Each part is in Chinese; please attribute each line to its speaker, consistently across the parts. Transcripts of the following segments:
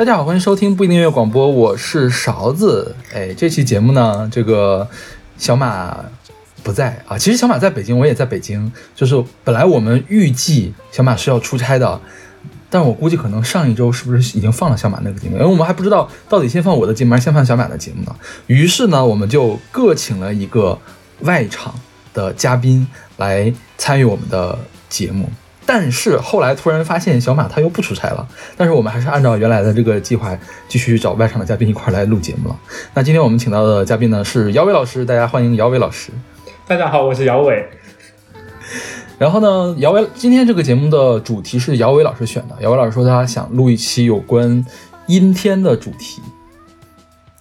Speaker 1: 大家好，欢迎收听不一定音乐广播，我是勺子。哎，这期节目呢，这个小马不在啊。其实小马在北京，我也在北京。就是本来我们预计小马是要出差的，但我估计可能上一周是不是已经放了小马那个节目？因为我们还不知道到底先放我的节目还是先放小马的节目呢。于是呢，我们就各请了一个外场的嘉宾来参与我们的节目。但是后来突然发现小马他又不出差了，但是我们还是按照原来的这个计划继续找外场的嘉宾一块来录节目了。那今天我们请到的嘉宾呢是姚伟老师，大家欢迎姚伟老师。
Speaker 2: 大家好，我是姚伟。
Speaker 1: 然后呢，姚伟今天这个节目的主题是姚伟老师选的。姚伟老师说他想录一期有关阴天的主题。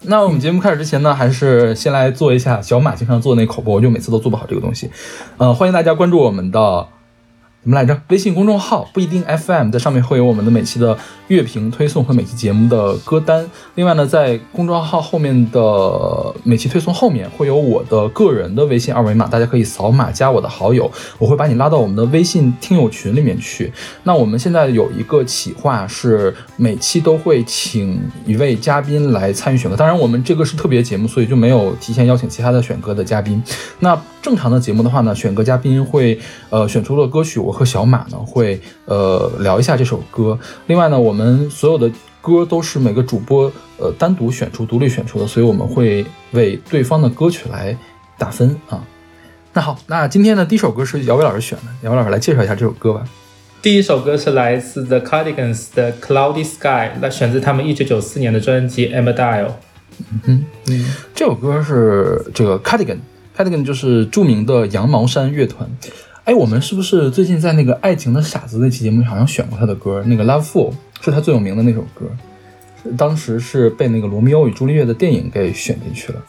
Speaker 1: 那我们节目开始之前呢，还是先来做一下小马经常做那口播，我就每次都做不好这个东西。呃，欢迎大家关注我们的。怎么来着？微信公众号不一定 FM 在上面会有我们的每期的乐评推送和每期节目的歌单。另外呢，在公众号后面的每期推送后面会有我的个人的微信二维码，大家可以扫码加我的好友，我会把你拉到我们的微信听友群里面去。那我们现在有一个企划是每期都会请一位嘉宾来参与选歌，当然我们这个是特别节目，所以就没有提前邀请其他的选歌的嘉宾。那正常的节目的话呢，选歌嘉宾会呃选出了歌曲。我和小马呢会呃聊一下这首歌。另外呢，我们所有的歌都是每个主播呃单独选出、独立选出的，所以我们会为对方的歌曲来打分啊。那好，那今天的第一首歌是姚伟老师选的，姚伟老师来介绍一下这首歌吧。
Speaker 2: 第一首歌是来自 The Cardigans 的 Cloudy Sky，那选自他们一九九四年的专辑 Emma Dial。
Speaker 1: 嗯嗯，这首歌是这个 Cardigan，Cardigan 就是著名的羊毛衫乐团。哎，我们是不是最近在那个《爱情的傻子》那期节目好像选过他的歌？那个《Love Fool》是他最有名的那首歌，当时是被那个《罗密欧与朱丽叶》的电影给选进去了。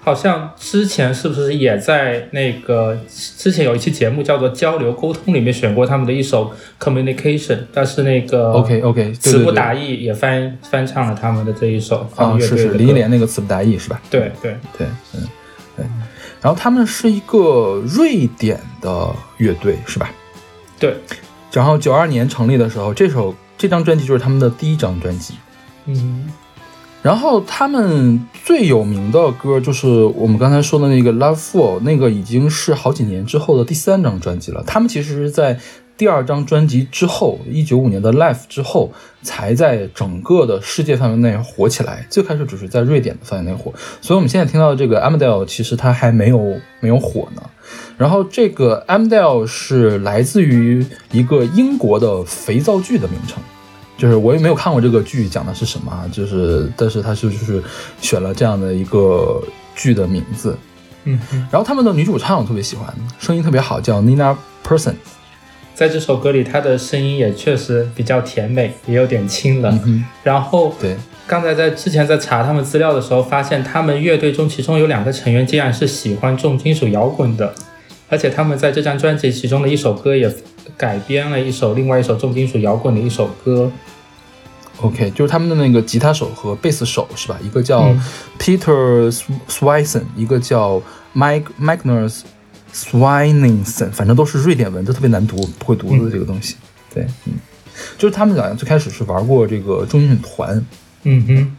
Speaker 2: 好像之前是不是也在那个之前有一期节目叫做《交流沟通》里面选过他们的一首《Communication》，但是那个
Speaker 1: OK OK
Speaker 2: 词不达意也翻翻唱了他们的这一首
Speaker 1: 啊，是是林忆莲那个词不达意是吧？
Speaker 2: 对对
Speaker 1: 对，嗯对。然后他们是一个瑞典的乐队，是吧？
Speaker 2: 对。
Speaker 1: 然后九二年成立的时候，这首这张专辑就是他们的第一张专辑。
Speaker 2: 嗯。
Speaker 1: 然后他们最有名的歌就是我们刚才说的那个《Love Fool》，那个已经是好几年之后的第三张专辑了。他们其实是在。第二张专辑之后，一九五年的《Life》之后，才在整个的世界范围内火起来。最开始只是在瑞典的范围内火，所以我们现在听到的这个《Amdale》其实它还没有没有火呢。然后这个《Amdale》是来自于一个英国的肥皂剧的名称，就是我也没有看过这个剧讲的是什么，就是但是它是就是选了这样的一个剧的名字。
Speaker 2: 嗯，
Speaker 1: 然后他们的女主唱我特别喜欢，声音特别好，叫 Nina Person。
Speaker 2: 在这首歌里，他的声音也确实比较甜美，也有点清冷。然后，
Speaker 1: 对，
Speaker 2: 刚才在之前在查他们资料的时候，发现他们乐队中其中有两个成员竟然是喜欢重金属摇滚的，而且他们在这张专辑其中的一首歌也改编了一首另外一首重金属摇滚的一首歌。
Speaker 1: OK，就是他们的那个吉他手和贝斯手是吧？一个叫 Peter Swisson，一个叫 Mike Magnus。Swiningson，反正都是瑞典文，都特别难读，不会读的这个东西。对，嗯，就是他们俩最开始是玩过这个重金属团，
Speaker 2: 嗯哼，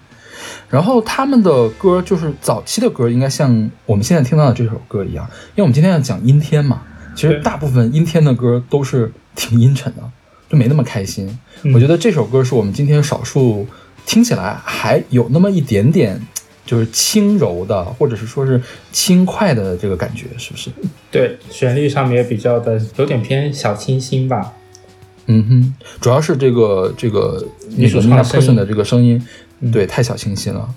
Speaker 1: 然后他们的歌就是早期的歌，应该像我们现在听到的这首歌一样，因为我们今天要讲阴天嘛，其实大部分阴天的歌都是挺阴沉的，就没那么开心。我觉得这首歌是我们今天少数听起来还有那么一点点。就是轻柔的，或者是说是轻快的这个感觉，是不是？
Speaker 2: 对，旋律上面也比较的有点偏小清新吧。
Speaker 1: 嗯哼，主要是这个这个
Speaker 2: 女主唱
Speaker 1: person 的这个声音，对，太小清新了。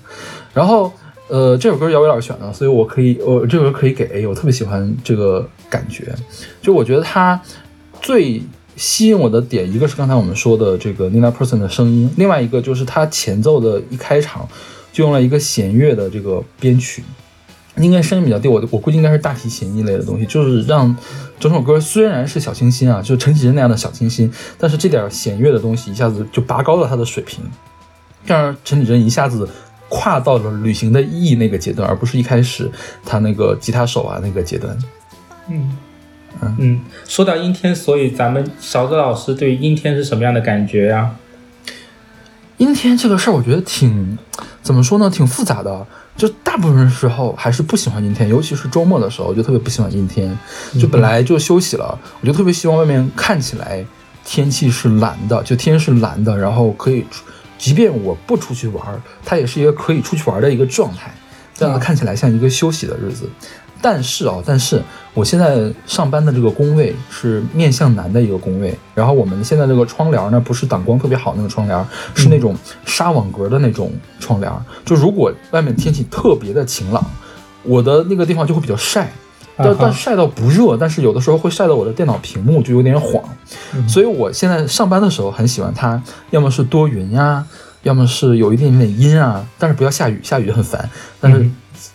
Speaker 1: 然后，呃，这首歌姚伟老师选的，所以我可以，我这首歌可以给 A，我特别喜欢这个感觉。就我觉得它最吸引我的点，一个是刚才我们说的这个 Nina Person 的声音，另外一个就是它前奏的一开场。就用了一个弦乐的这个编曲，应该声音比较低，我我估计应该是大提琴一类的东西，就是让整首歌虽然是小清新啊，就陈绮贞那样的小清新，但是这点弦乐的东西一下子就拔高了它的水平，让陈绮贞一下子跨到了旅行的意义那个阶段，而不是一开始他那个吉他手啊那个阶段。
Speaker 2: 嗯嗯嗯，说到阴天，所以咱们勺子老师对阴天是什么样的感觉呀？
Speaker 1: 阴天这个事儿，我觉得挺怎么说呢，挺复杂的。就大部分时候还是不喜欢阴天，尤其是周末的时候，我就特别不喜欢阴天。就本来就休息了，我就特别希望外面看起来天气是蓝的，就天是蓝的，然后可以，即便我不出去玩，它也是一个可以出去玩的一个状态，这样子看起来像一个休息的日子。但是啊，但是我现在上班的这个工位是面向南的一个工位，然后我们现在这个窗帘呢，不是挡光特别好那个窗帘，是那种纱网格的那种窗帘。就如果外面天气特别的晴朗，我的那个地方就会比较晒，但但晒到不热，但是有的时候会晒到我的电脑屏幕就有点晃。所以我现在上班的时候很喜欢它，要么是多云呀，要么是有一点点阴啊，但是不要下雨，下雨很烦。但是。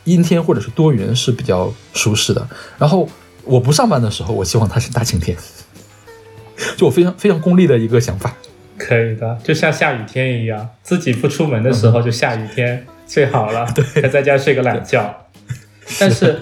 Speaker 1: 阴天或者是多云是比较舒适的。然后我不上班的时候，我希望它是大晴天。就我非常非常功利的一个想法。
Speaker 2: 可以的，就像下雨天一样，自己不出门的时候就下雨天最好了，
Speaker 1: 对，
Speaker 2: 在家睡个懒觉。但是。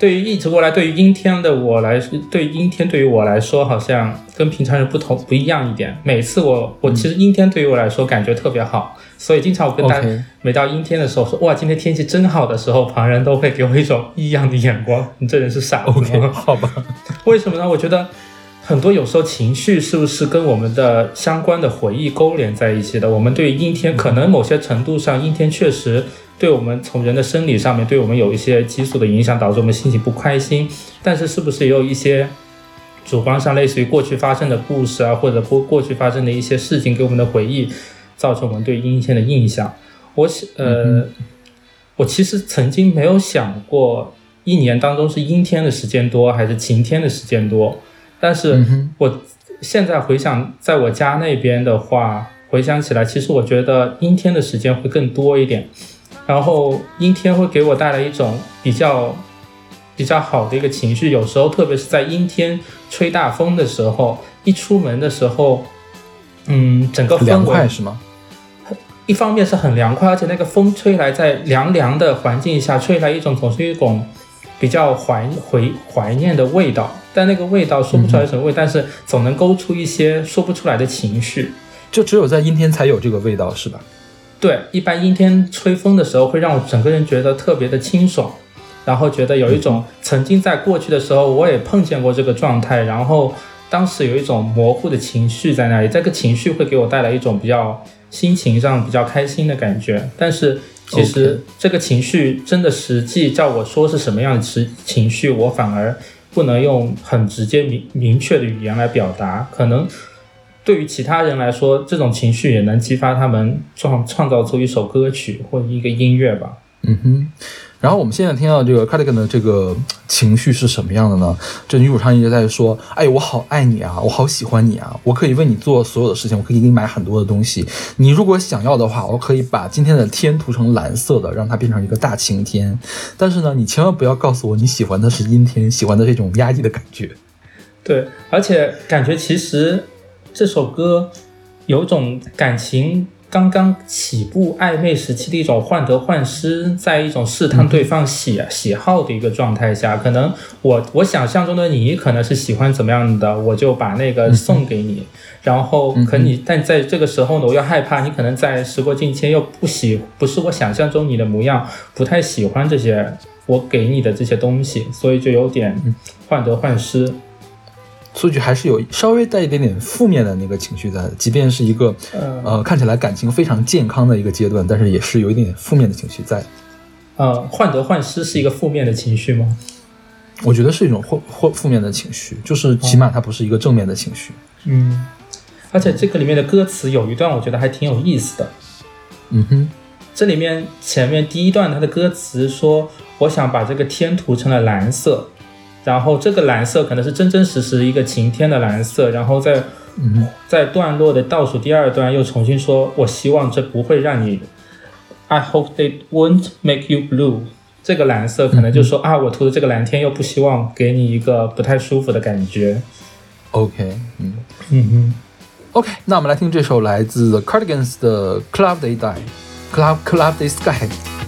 Speaker 2: 对于一直过来，对于阴天的我来说，对阴天对于我来说，好像跟平常人不同不一样一点。每次我我其实阴天对于我来说感觉特别好，所以经常我跟大家每到阴天的时候说哇今天天气真好的时候，旁人都会给我一种异样的眼光，你这人是傻子
Speaker 1: 吗？好吧？
Speaker 2: 为什么呢？我觉得很多有时候情绪是不是跟我们的相关的回忆勾连在一起的？我们对于阴天，可能某些程度上阴天确实。对我们从人的生理上面，对我们有一些激素的影响，导致我们心情不开心。但是，是不是也有一些主观上，类似于过去发生的故事啊，或者过过去发生的一些事情给我们的回忆，造成我们对阴天的印象？我呃，我其实曾经没有想过，一年当中是阴天的时间多还是晴天的时间多。但是我现在回想，在我家那边的话，回想起来，其实我觉得阴天的时间会更多一点。然后阴天会给我带来一种比较比较好的一个情绪，有时候特别是在阴天吹大风的时候，一出门的时候，嗯，整个
Speaker 1: 凉快是吗？
Speaker 2: 一方面是很凉快，而且那个风吹来，在凉凉的环境下吹来一种总是一种比较怀回怀念的味道，但那个味道说不出来什么味，但是总能勾出一些说不出来的情绪，
Speaker 1: 就只有在阴天才有这个味道，是吧？
Speaker 2: 对，一般阴天吹风的时候，会让我整个人觉得特别的清爽，然后觉得有一种曾经在过去的时候，我也碰见过这个状态，然后当时有一种模糊的情绪在那里，这个情绪会给我带来一种比较心情上比较开心的感觉。但是其实这个情绪真的实际叫我说是什么样的情情绪，我反而不能用很直接明明确的语言来表达，可能。对于其他人来说，这种情绪也能激发他们创创造出一首歌曲或者一个音乐吧。
Speaker 1: 嗯哼。然后我们现在听到这个 Cardigan 的这个情绪是什么样的呢？这女主唱一直在说：“哎，我好爱你啊，我好喜欢你啊，我可以为你做所有的事情，我可以给你买很多的东西。你如果想要的话，我可以把今天的天涂成蓝色的，让它变成一个大晴天。但是呢，你千万不要告诉我你喜欢的是阴天，喜欢的这种压抑的感觉。
Speaker 2: 对，而且感觉其实。这首歌有种感情刚刚起步、暧昧时期的一种患得患失，在一种试探对方喜喜好的一个状态下，可能我我想象中的你可能是喜欢怎么样的，我就把那个送给你。然后可你，但在这个时候呢，我又害怕你可能在时过境迁又不喜，不是我想象中你的模样，不太喜欢这些我给你的这些东西，所以就有点患得患失。
Speaker 1: 数据还是有稍微带一点点负面的那个情绪在，即便是一个呃看起来感情非常健康的一个阶段，但是也是有一点点负面的情绪在。
Speaker 2: 呃，患得患失是一个负面的情绪吗？
Speaker 1: 我觉得是一种或或负面的情绪，就是起码它不是一个正面的情绪。
Speaker 2: 嗯，而且这个里面的歌词有一段我觉得还挺有意思的。
Speaker 1: 嗯哼，
Speaker 2: 这里面前面第一段它的歌词说：“我想把这个天涂成了蓝色。”然后这个蓝色可能是真真实实一个晴天的蓝色，然后在嗯在段落的倒数第二段又重新说：“我希望这不会让你，I hope they won't make you blue。”这个蓝色可能就说啊，我涂的这个蓝天又不希望给你一个不太舒服的感觉。
Speaker 1: OK，嗯
Speaker 2: 嗯嗯
Speaker 1: ，OK，那我们来听这首来自 Cardigans 的《Cloudy Day》，Cloud Cloudy Sky。
Speaker 3: sky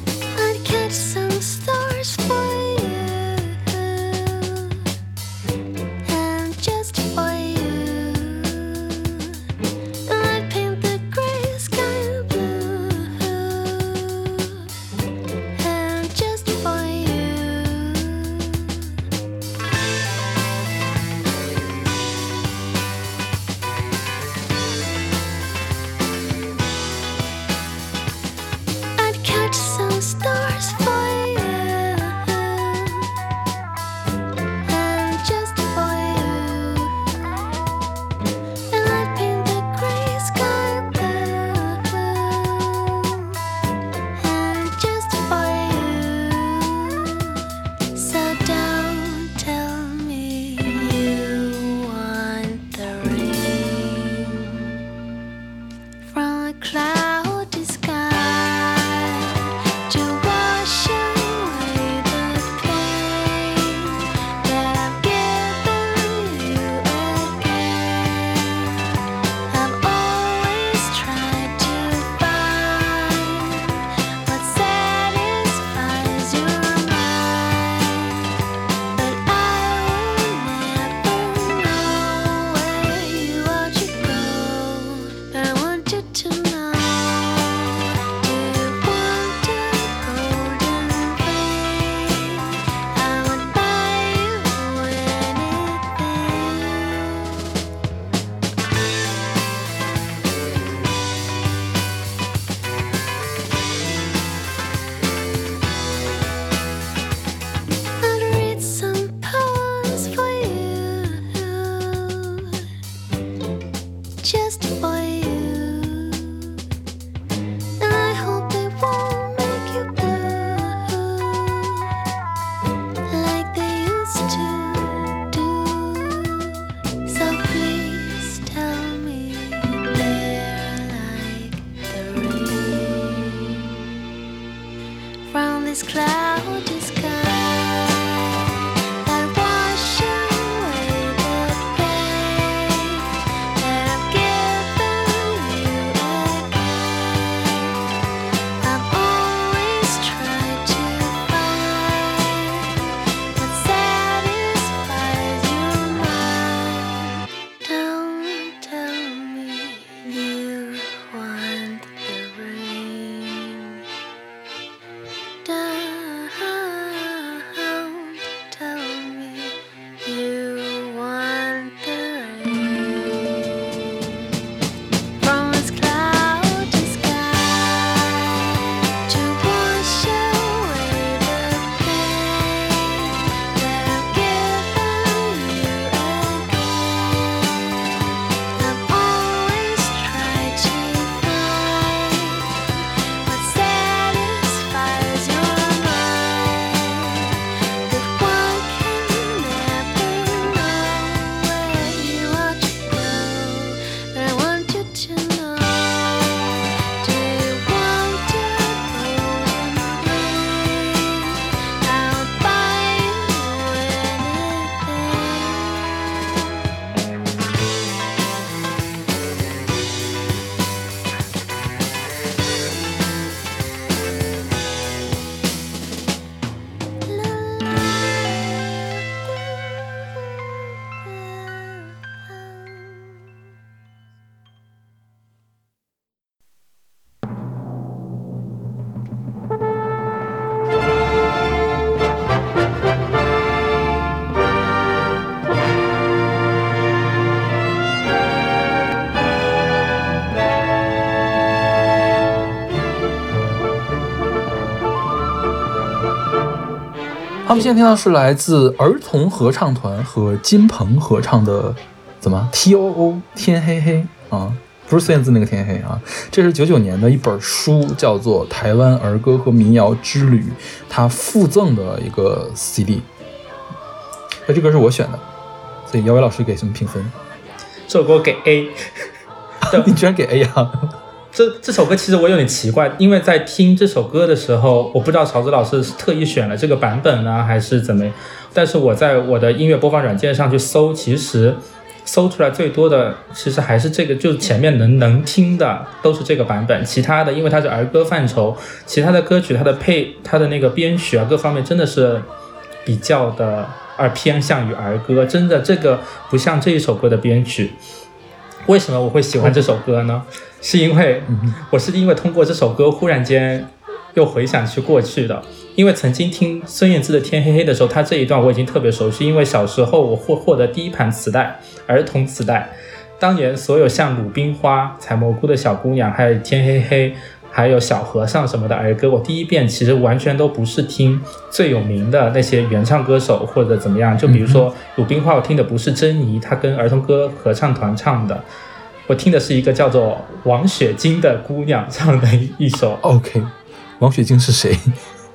Speaker 1: 他们现在听到是来自儿童合唱团和金鹏合唱的，怎么 T O O 天黑黑啊，不是孙燕姿那个天黑啊，这是九九年的一本书，叫做《台湾儿歌和民谣之旅》，它附赠的一个 CD。那这歌是我选的，所以姚伟老师给什么评分？
Speaker 2: 这首歌给 A。
Speaker 1: 你居然给 A 啊？
Speaker 2: 这这首歌其实我有点奇怪，因为在听这首歌的时候，我不知道曹子老师是特意选了这个版本呢，还是怎么。但是我在我的音乐播放软件上去搜，其实搜出来最多的其实还是这个，就是前面能能听的都是这个版本，其他的因为它是儿歌范畴，其他的歌曲它的配它的那个编曲啊各方面真的是比较的而偏向于儿歌，真的这个不像这一首歌的编曲。为什么我会喜欢这首歌呢？是因为我是因为通过这首歌忽然间又回想起过去的，因为曾经听孙燕姿的《天黑黑》的时候，她这一段我已经特别熟悉，因为小时候我获获得第一盘磁带，儿童磁带，当年所有像《鲁冰花》《采蘑菇的小姑娘》还有《天黑黑》。还有小和尚什么的儿歌，我第一遍其实完全都不是听最有名的那些原唱歌手或者怎么样，就比如说《鲁冰花》，我听的不是珍妮，她跟儿童歌合唱团唱的，我听的是一个叫做王雪晶的姑娘唱的一首。
Speaker 1: OK，王雪晶是谁？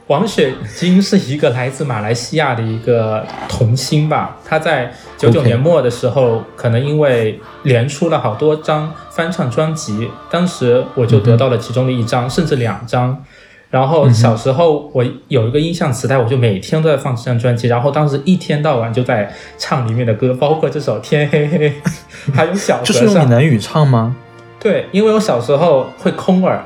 Speaker 2: 王雪晶是一个来自马来西亚的一个童星吧，她在九九年末的时候可能因为连出了好多张翻唱专辑，当时我就得到了其中的一张，甚至两张。然后小时候我有一个音像磁带，我就每天都在放这张专辑，然后当时一天到晚就在唱里面的歌，包括这首《天黑黑》，还有小和
Speaker 1: 这是用闽
Speaker 2: 尚。
Speaker 1: 南语唱吗
Speaker 2: 对，因为我小时候会空耳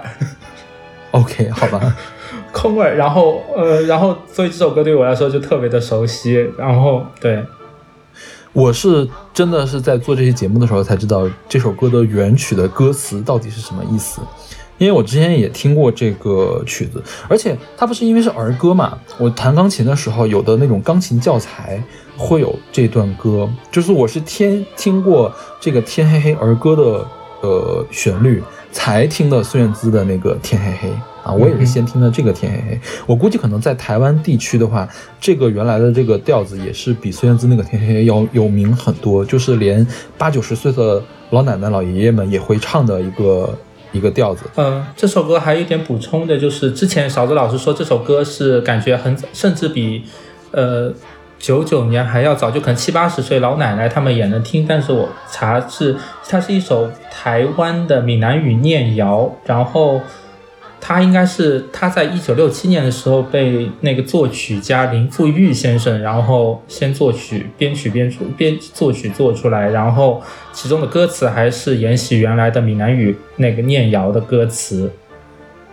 Speaker 1: ，？OK，好吧。
Speaker 2: 空位，然后呃，然后所以这首歌对我来说就特别的熟悉，然后对，
Speaker 1: 我是真的是在做这期节目的时候才知道这首歌的原曲的歌词到底是什么意思，因为我之前也听过这个曲子，而且它不是因为是儿歌嘛，我弹钢琴的时候有的那种钢琴教材会有这段歌，就是我是听听过这个天黑黑儿歌的呃旋律，才听的孙燕姿的那个天黑黑。啊，我也是先听的这个天黑黑，我估计可能在台湾地区的话，这个原来的这个调子也是比孙燕姿那个天黑黑要有名很多，就是连八九十岁的老奶奶老爷爷们也会唱的一个一个调子。
Speaker 2: 嗯，这首歌还有一点补充的，就是之前勺子老师说这首歌是感觉很，甚至比呃九九年还要早，就可能七八十岁老奶奶他们也能听。但是我查是它是一首台湾的闽南语念谣，然后他应该是他在一九六七年的时候被那个作曲家林富裕先生，然后先作曲、编曲、编出、编作曲做出来，然后其中的歌词还是沿袭原来的闽南语那个念谣的歌词。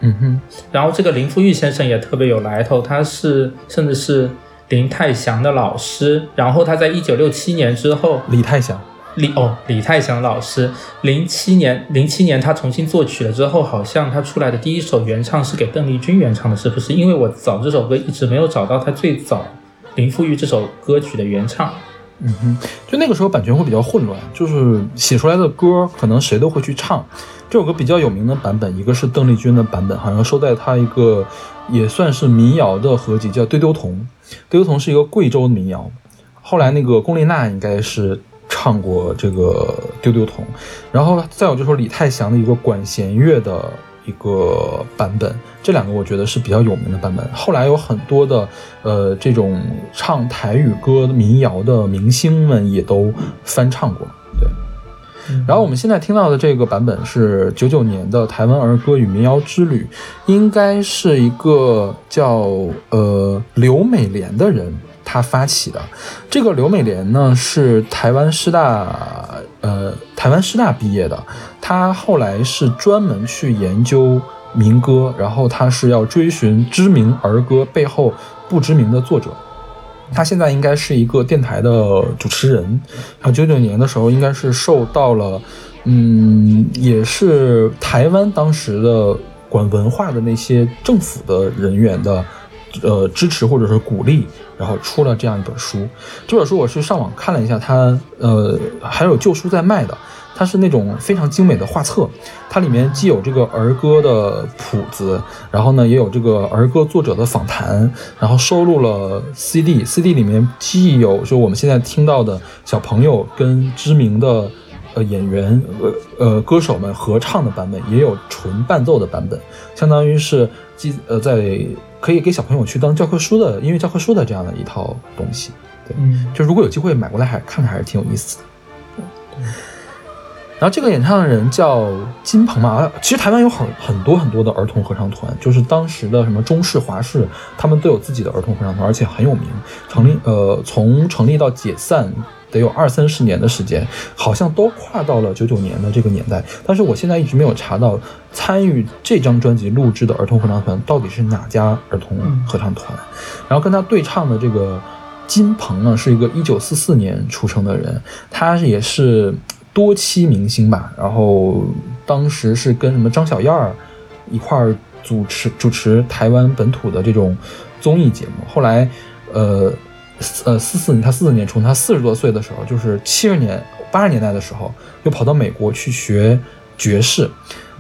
Speaker 1: 嗯哼，
Speaker 2: 然后这个林富裕先生也特别有来头，他是甚至是林泰祥的老师。然后他在一九六七年之后，
Speaker 1: 李泰祥，
Speaker 2: 李哦李泰祥老师，零七年零七年他重新作曲了之后，好像他出来的第一首原唱是给邓丽君原唱的，是不是？因为我找这首歌一直没有找到他最早林富裕这首歌曲的原唱。
Speaker 1: 嗯哼，就那个时候版权会比较混乱，就是写出来的歌可能谁都会去唱。这首歌比较有名的版本，一个是邓丽君的版本，好像收在她一个也算是民谣的合集，叫《丢丢童》。丢丢童是一个贵州的民谣，后来那个龚琳娜应该是唱过这个《丢丢童》，然后再有就是李泰祥的一个管弦乐的一个版本，这两个我觉得是比较有名的版本。后来有很多的呃这种唱台语歌民谣的明星们也都翻唱过，然后我们现在听到的这个版本是九九年的台湾儿歌与民谣之旅，应该是一个叫呃刘美莲的人他发起的。这个刘美莲呢是台湾师大呃台湾师大毕业的，他后来是专门去研究民歌，然后他是要追寻知名儿歌背后不知名的作者。他现在应该是一个电台的主持人，他九九年的时候应该是受到了，嗯，也是台湾当时的管文化的那些政府的人员的，呃支持或者是鼓励，然后出了这样一本书。这本书我是上网看了一下，它呃还有旧书在卖的。它是那种非常精美的画册，它里面既有这个儿歌的谱子，然后呢也有这个儿歌作者的访谈，然后收录了 CD，CD 里面既有就我们现在听到的小朋友跟知名的呃演员呃呃歌手们合唱的版本，也有纯伴奏的版本，相当于是既呃在可以给小朋友去当教科书的音乐教科书的这样的一套东西。对，
Speaker 2: 嗯
Speaker 1: 就如果有机会买过来还看看，还是挺有意思的。然后这个演唱的人叫金鹏嘛，啊其实台湾有很很多很多的儿童合唱团，就是当时的什么中式、华式，他们都有自己的儿童合唱团，而且很有名。成立呃，从成立到解散得有二三十年的时间，好像都跨到了九九年的这个年代。但是我现在一直没有查到参与这张专辑录制的儿童合唱团到底是哪家儿童合唱团。然后跟他对唱的这个金鹏呢，是一个一九四四年出生的人，他也是多期明星吧。然后当时是跟什么张小燕儿一块儿主持主持台湾本土的这种综艺节目。后来，呃呃四四年他四四年出，他四十多岁的时候，就是七十年八十年代的时候，又跑到美国去学爵士。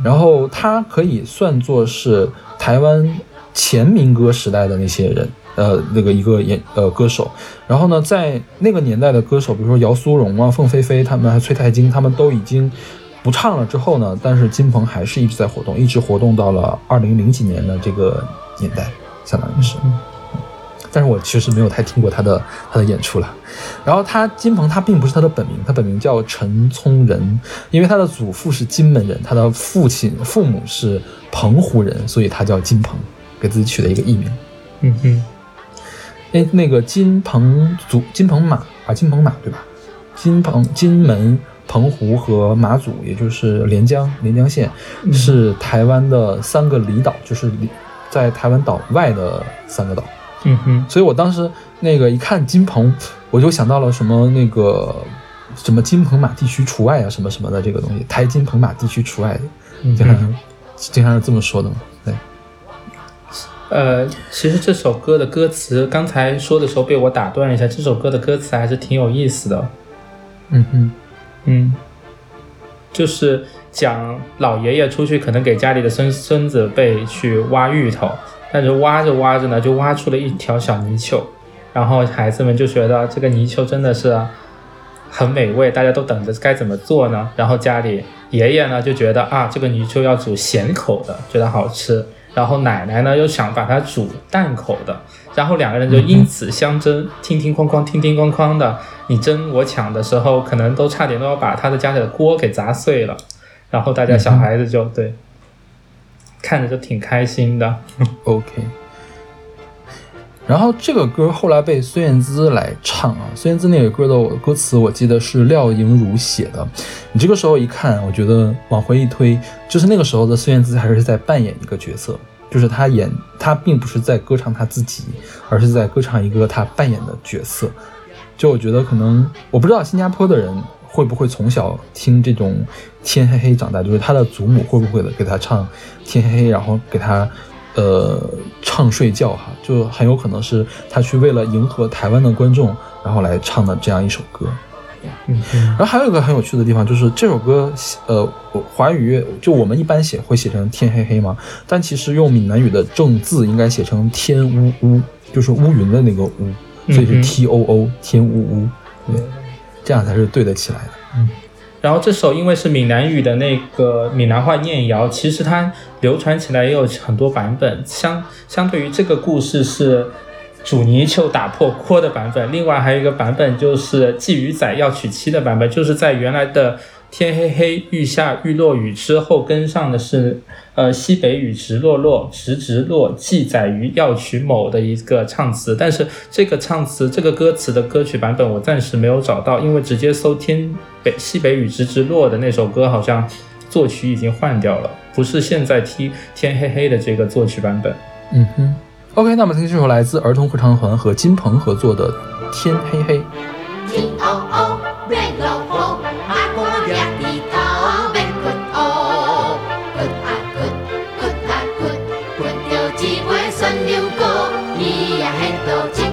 Speaker 1: 然后他可以算作是台湾前民歌时代的那些人，呃，那个一个演呃歌手。然后呢，在那个年代的歌手，比如说姚苏蓉啊、凤飞飞他们，还有崔太晶，他们都已经不唱了之后呢，但是金鹏还是一直在活动，一直活动到了二零零几年的这个年代，相当于是。但是我其实没有太听过他的他的演出了。然后他金鹏他并不是他的本名，他本名叫陈聪仁，因为他的祖父是金门人，他的父亲父母是澎湖人，所以他叫金鹏，给自己取了一个艺名。
Speaker 2: 嗯哼，
Speaker 1: 哎，那个金鹏祖金鹏马啊，金鹏马对吧？金鹏金门、澎湖和马祖，也就是连江连江县，是台湾的三个离岛，就是离在台湾岛外的三个岛。
Speaker 2: 嗯哼，
Speaker 1: 所以我当时那个一看金鹏，我就想到了什么那个什么金鹏马地区除外啊，什么什么的这个东西，台金鹏马地区除外，
Speaker 2: 嗯
Speaker 1: 经常经常是这么说的嘛。对，
Speaker 2: 呃，其实这首歌的歌词刚才说的时候被我打断了一下，这首歌的歌词还是挺有意思的。
Speaker 1: 嗯哼，
Speaker 2: 嗯，就是讲老爷爷出去可能给家里的孙孙子辈去挖芋头，但是挖着挖着呢，就挖出了一条小泥鳅，然后孩子们就觉得这个泥鳅真的是很美味，大家都等着该怎么做呢？然后家里爷爷呢就觉得啊，这个泥鳅要煮咸口的，觉得好吃。然后奶奶呢又想把它煮淡口的，然后两个人就因此相争，叮叮哐哐，叮叮哐哐的，你争我抢的时候，可能都差点都要把他的家里的锅给砸碎了。然后大家小孩子就、对，看着就挺开心的。
Speaker 1: OK。然后这个歌后来被孙燕姿来唱啊，孙燕姿那个歌的歌词我记得是廖莹如写的。你这个时候一看，我觉得往回一推，就是那个时候的孙燕姿还是在扮演一个角色，就是她演她并不是在歌唱她自己，而是在歌唱一个她扮演的角色。就我觉得可能我不知道新加坡的人会不会从小听这种天黑黑长大，就是他的祖母会不会给他唱天黑黑，然后给他呃唱睡觉哈，就很有可能是他去为了迎合台湾的观众，然后来唱的这样一首歌。
Speaker 2: 嗯嗯
Speaker 1: 然后还有一个很有趣的地方，就是这首歌，呃，华语乐就我们一般写会写成天黑黑嘛，但其实用闽南语的正字应该写成天乌乌，就是乌云的那个乌，所以是 T O O 天乌乌，对，这样才是对得起来的。
Speaker 2: 然后这首因为是闽南语的那个闽南话念谣，其实它流传起来也有很多版本。相相对于这个故事是煮泥鳅打破锅的版本，另外还有一个版本就是鲫鱼仔要娶妻的版本，就是在原来的天黑黑欲下欲落雨之后跟上的是呃西北雨直落落直直落记载于要娶某的一个唱词，但是这个唱词这个歌词的歌曲版本我暂时没有找到，因为直接搜天北西北雨直直落的那首歌好像作曲已经换掉了，不是现在听天黑黑的这个作曲版本。
Speaker 1: 嗯哼，OK，那么听这首来自儿童合唱团和金鹏合作的《天黑黑》。
Speaker 4: 天黑黑，Little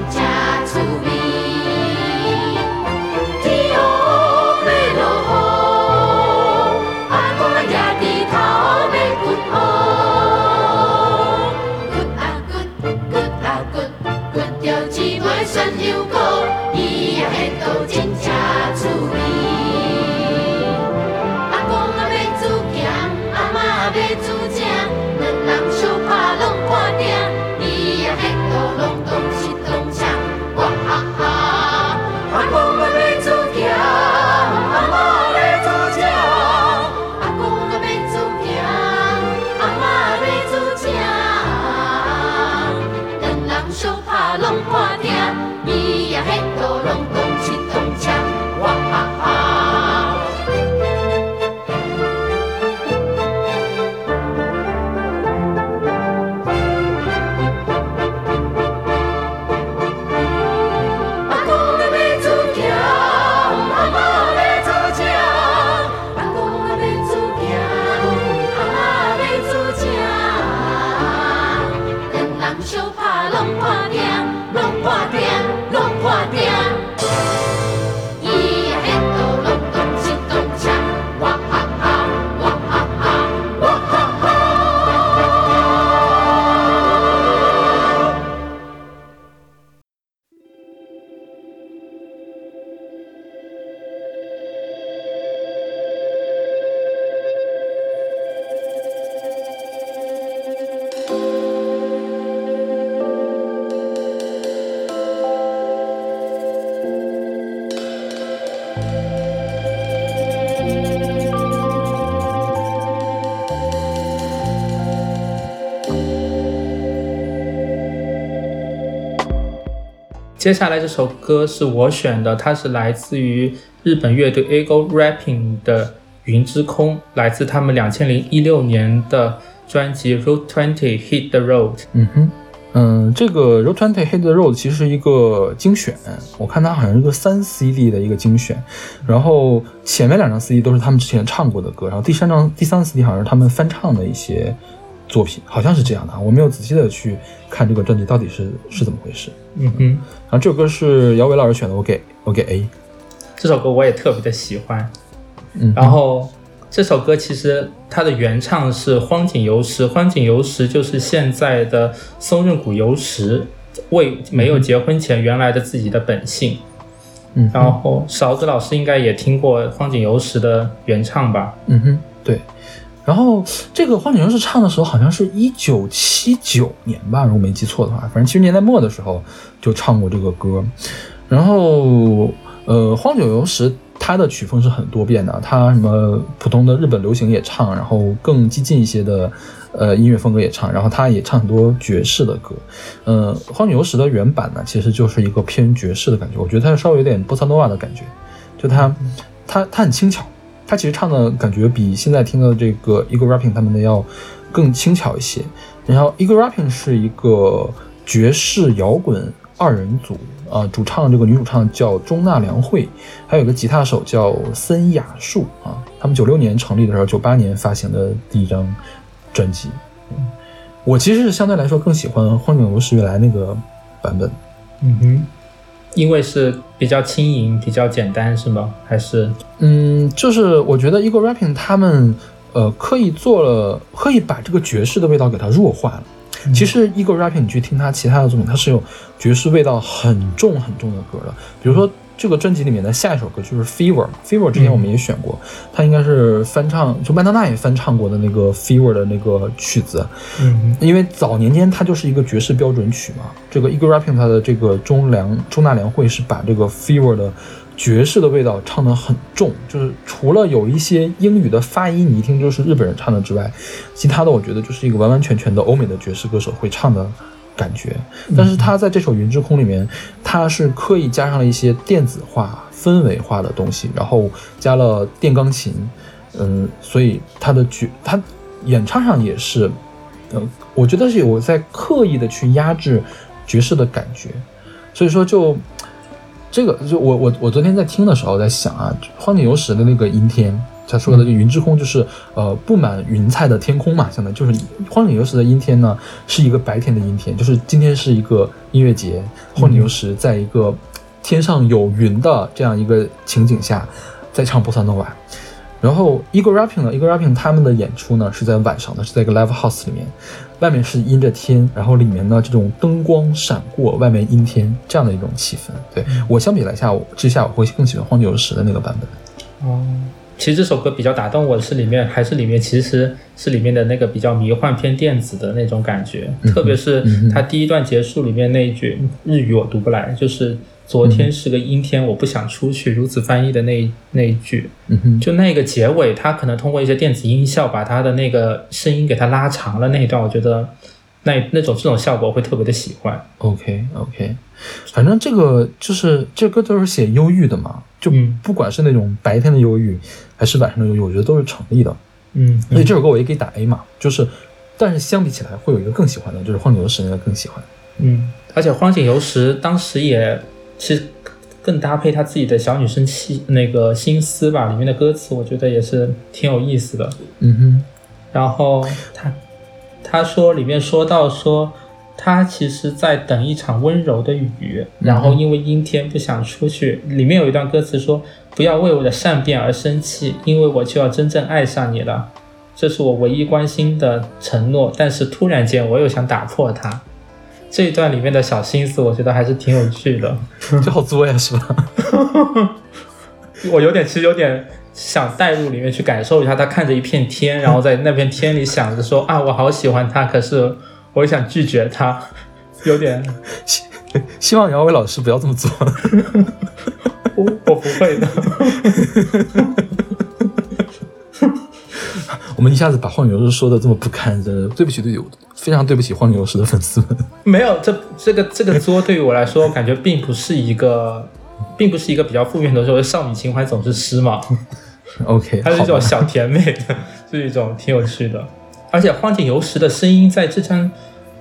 Speaker 2: 接下来这首歌是我选的，它是来自于日本乐队 Ego Rapping 的《云之空》，来自他们两千零一六年的专辑《Route Twenty Hit the Road》。
Speaker 1: 嗯哼，嗯，这个《Road Twenty Hit the Road》其实是一个精选，我看它好像是个三 CD 的一个精选，然后前面两张 CD 都是他们之前唱过的歌，然后第三张、第三 CD 好像是他们翻唱的一些作品，好像是这样的啊，我没有仔细的去看这个专辑到底是是怎么回事。
Speaker 2: 嗯哼，
Speaker 1: 然后这首歌是姚伟老师选的，我给我给 A。
Speaker 2: 这首歌我也特别的喜欢。
Speaker 1: 嗯，
Speaker 2: 然后这首歌其实它的原唱是荒井由实，荒井由实就是现在的松任谷由实未没有结婚前原来的自己的本性。
Speaker 1: 嗯，
Speaker 2: 然后勺子老师应该也听过荒井由实的原唱吧？
Speaker 1: 嗯哼，对。然后这个荒井由实唱的时候，好像是一九七九年吧，如果没记错的话，反正七十年代末的时候就唱过这个歌。然后，呃，荒井由实他的曲风是很多变的，他什么普通的日本流行也唱，然后更激进一些的呃音乐风格也唱，然后他也唱很多爵士的歌。呃，荒井由实的原版呢，其实就是一个偏爵士的感觉，我觉得他稍微有点波萨诺瓦的感觉，就他他他很轻巧，他其实唱的感觉比现在听的这个 Eagle Rapping 他们的要更轻巧一些。然后 Eagle Rapping 是一个爵士摇滚二人组，啊、主唱这个女主唱叫中纳良惠，还有个吉他手叫森雅树啊。他们九六年成立的时候，九八年发行的第一张专辑。嗯，我其实是相对来说更喜欢荒井由实原来那个版本。
Speaker 2: 嗯哼，因为是比较轻盈、比较简单，是吗？还是
Speaker 1: 嗯，就是我觉得 Eagle Rapping 他们呃刻意做了，刻意把这个爵士的味道给它弱化了。其实 Eagle Rapping 你去听他其他的作品，它是有爵士味道很重很重的歌的。比如说这个专辑里面的下一首歌就是 Fever。Fever 之前我们也选过，它应该是翻唱，就麦当娜也翻唱过的那个 Fever 的那个曲子。
Speaker 2: 嗯
Speaker 1: 因为早年间它就是一个爵士标准曲嘛。这个 Eagle Rapping 它的这个中良中大良会是把这个 Fever 的爵士的味道唱得很重，就是除了有一些英语的发音你一听就是日本人唱的之外，其他的我觉得就是一个完完全全的欧美的爵士歌手会唱的感觉。但是他在这首《云之空》里面，他是刻意加上了一些电子化、氛围化的东西，然后加了电钢琴，嗯，所以他的爵他演唱上也是，嗯，我觉得是有在刻意的去压制爵士的感觉，所以说就这个就我我我昨天在听的时候在想啊，荒井由实的那个阴天。他说的这个云之空就是呃布满云彩的天空嘛，相当于就是荒野游时的阴天呢是一个白天的阴天，就是今天是一个音乐节，荒野游时在一个天上有云的这样一个情景下在唱波萨诺瓦。然后 Eagle Rapping 呢，Eagle Rapping 他们的演出呢是在晚上的，是在一个 live house 里面，外面是阴着天，然后里面呢这种灯光闪过，外面阴天这样的一种气氛。对我相比来下，我之下我会更喜欢荒野游时的那个版本。
Speaker 2: 哦，其实这首歌比较打动我的是里面还是里面其实是里面的那个比较迷幻偏电子的那种感觉，
Speaker 1: 嗯
Speaker 2: 特别是它第一段结束里面那一句日语我读不来，就是昨天是个阴天，我不想出去，如此翻译的那一那一句，
Speaker 1: 嗯，
Speaker 2: 就那个结尾，它可能通过一些电子音效把它的那个声音给它拉长了那一段，我觉得那那种这种效果会特别的喜欢。
Speaker 1: OK OK，反正这个就是这歌都是写忧郁的嘛，就
Speaker 2: 嗯。
Speaker 1: 不管是那种白天的忧郁还是晚上的忧郁，我觉得都是成立的。
Speaker 2: 嗯，
Speaker 1: 所以这首歌我也给打 A 嘛，就是，但是相比起来会有一个更喜欢的，就是荒井由实那个更喜欢。
Speaker 2: 嗯，而且荒井由实当时也其实更搭配他自己的小女生气那个心思吧，里面的歌词我觉得也是挺有意思的。
Speaker 1: 嗯哼
Speaker 2: 然后他他说里面说到说，他其实在等一场温柔的雨，然后因为阴天不想出去。里面有一段歌词说：“不要为我的善变而生气，因为我就要真正爱上你了。这是我唯一关心的承诺。”但是突然间我又想打破它。这一段里面的小心思，我觉得还是挺有趣的。
Speaker 1: 哼，这好作呀，是吧？
Speaker 2: 我有点，其实有点想带入里面去感受一下，他看着一片天，然后在那片天里想着说 啊，我好喜欢他，可是我又想拒绝他，有点，
Speaker 1: 希希望姚伟老师不要这么做。
Speaker 2: 我我不会的。
Speaker 1: 我们一下子把荒井由实说的这么不堪，真的对不起对不起，非常对不起荒井由实的粉丝们。
Speaker 2: 没有，这这个这个作对于我来说，感觉并不是一个，并不是一个比较负面的说少女情怀总是诗嘛
Speaker 1: ，OK，
Speaker 2: 它是一种小甜美的，是一种挺有趣的。而且荒井由实的声音在这张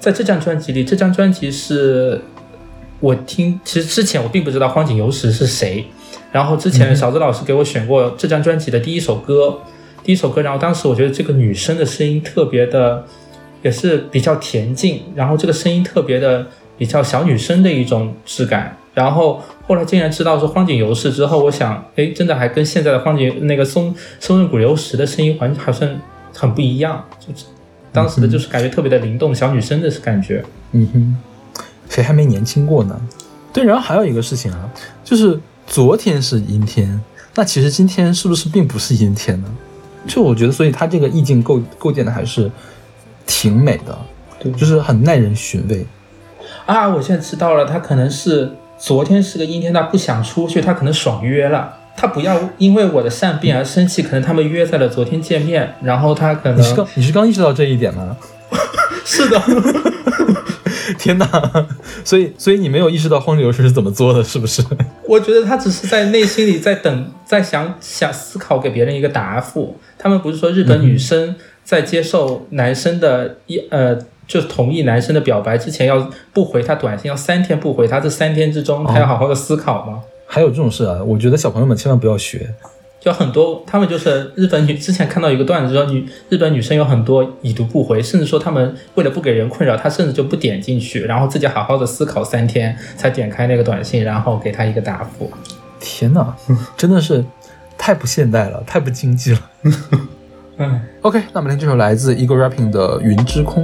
Speaker 2: 在这张专辑里，这张专辑是我听，其实之前我并不知道荒井由实是谁，然后之前小子老师给我选过这张专辑的第一首歌，第一首歌，然后当时我觉得这个女生的声音特别的，也是比较恬静，然后这个声音特别的比较小女生的一种质感，然后后来竟然知道是荒井由实之后，我想，哎，真的还跟现在的荒井那个松松任谷由实的声音还好像很不一样，就是当时的就是感觉特别的灵动，小女生的感觉。
Speaker 1: 嗯哼，谁还没年轻过呢？对，然后还有一个事情啊，就是昨天是阴天，那其实今天是不是并不是阴天呢？就我觉得，所以它这个意境构构建的还是挺美的，
Speaker 2: 对
Speaker 1: 就是很耐人寻味。
Speaker 2: 啊，我现在知道了，他可能是昨天是个阴天，他不想出去，他可能爽约了。他不要因为我的善变而生气，可能他们约在了昨天见面，然后他可能
Speaker 5: 你是刚你是刚意识到这一点吗？
Speaker 2: 是的，
Speaker 5: 天哪！所以所以你没有意识到荒流是怎么做的，是不是？
Speaker 2: 我觉得他只是在内心里在等，在想想思考给别人一个答复。他们不是说日本女生在接受男生的一呃，就是同意男生的表白之前要不回他短信，要三天不回他，这三天之中他要好好的思考吗？
Speaker 5: 还有这种事啊？我觉得小朋友们千万不要学。
Speaker 2: 就很多，他们就是日本女。之前看到一个段子说，女日本女生有很多已读不回，甚至说他们为了不给人困扰，她甚至就不点进去，然后自己好好的思考三天，才点开那个短信，然后给他一个答复。
Speaker 5: 天哪，真的是太不现代了，太不经济了。
Speaker 2: 嗯
Speaker 5: ，OK，那我们听这首来自 Eagle Rapping 的《云之空》。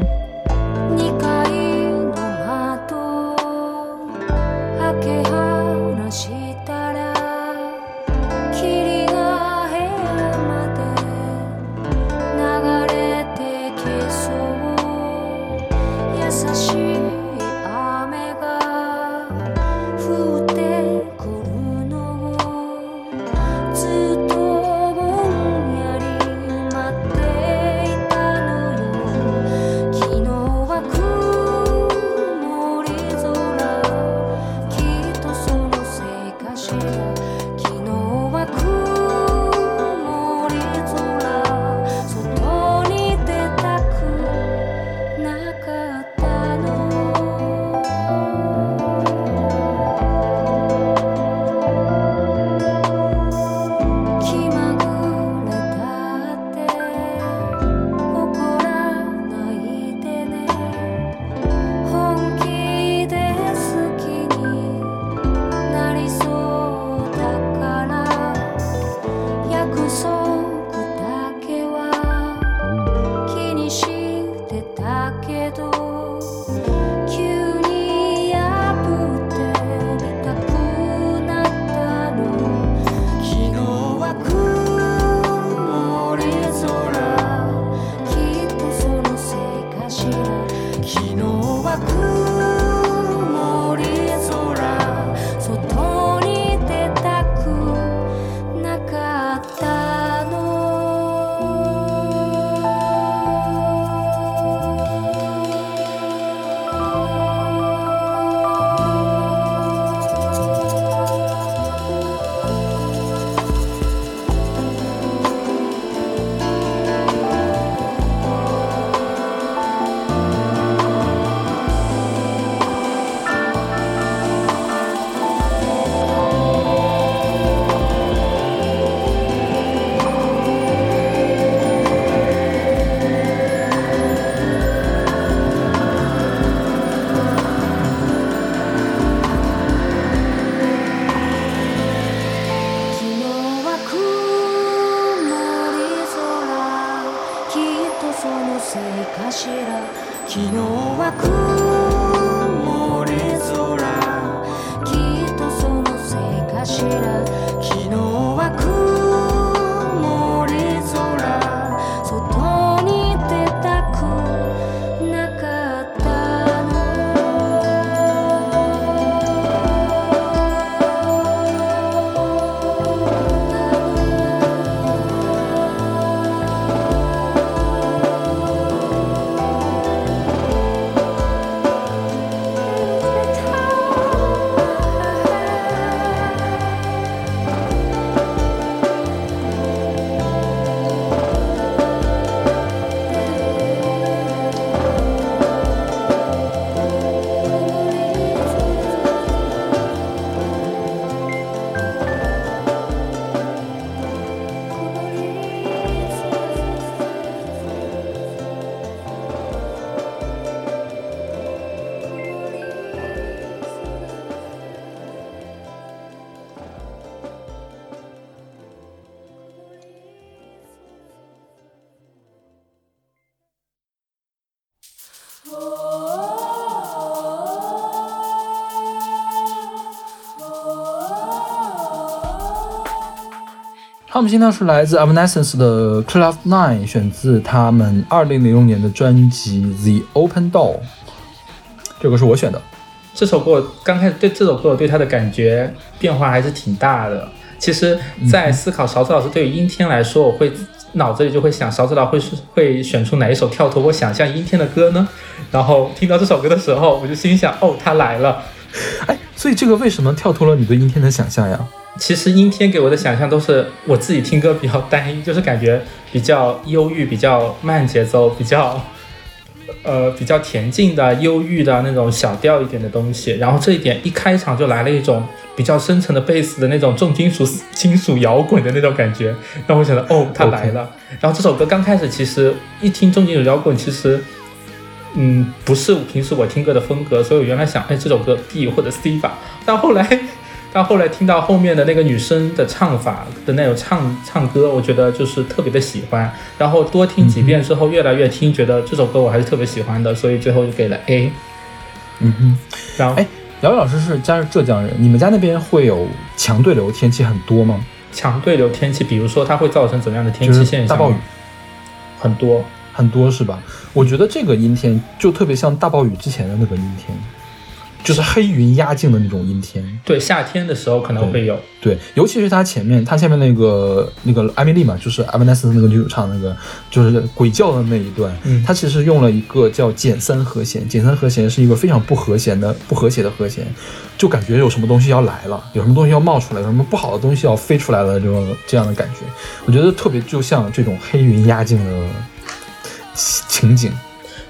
Speaker 5: 们现在是来自 Evanescence 的《Cloud Nine》，选自他们二零零六年的专辑《The Open Door》。这个是我选的。
Speaker 2: 这首歌我刚开始对这首歌我对它的感觉变化还是挺大的。其实，在思考勺子老师对于阴天来说，我会脑子里就会想勺子老师会是会选出哪一首跳脱我想象阴天的歌呢？然后听到这首歌的时候，我就心想，哦，他来了。
Speaker 1: 哎，所以这个为什么跳脱了你对阴天的想象呀？
Speaker 2: 其实阴天给我的想象都是我自己听歌比较单一，就是感觉比较忧郁、比较慢节奏、比较呃比较恬静的、忧郁的那种小调一点的东西。然后这一点一开场就来了一种比较深沉的贝斯的那种重金属金属摇滚的那种感觉，让我想到哦，他来了。然后这首歌刚开始其实一听重金属摇滚，其实。嗯，不是平时我听歌的风格，所以我原来想，哎，这首歌 B 或者 C 吧。但后来，但后来听到后面的那个女生的唱法的那种唱唱歌，我觉得就是特别的喜欢。然后多听几遍之后，越来越听，觉得这首歌我还是特别喜欢的，所以最后就给了 A。
Speaker 1: 嗯哼，
Speaker 2: 然后
Speaker 1: 哎，姚老师是家是浙江人，你们家那边会有强对流天气很多吗？
Speaker 2: 强对流天气，比如说它会造成怎么样的天气现象？
Speaker 1: 大暴雨，
Speaker 2: 很多。
Speaker 1: 很多是吧？我觉得这个阴天就特别像大暴雨之前的那个阴天，就是黑云压境的那种阴天。
Speaker 2: 对，夏天的时候可能会有。
Speaker 1: 对，尤其是他前面，他下面那个那个艾米丽嘛，就是 Evanescence 那个女主唱那个，就是鬼叫的那一段，
Speaker 2: 嗯
Speaker 1: 他其实用了一个叫减三和弦，减三和弦是一个非常不和谐的、不和谐的和弦，就感觉有什么东西要来了，有什么东西要冒出来，有什么不好的东西要飞出来了，这种这样的感觉，我觉得特别就像这种黑云压境的情景。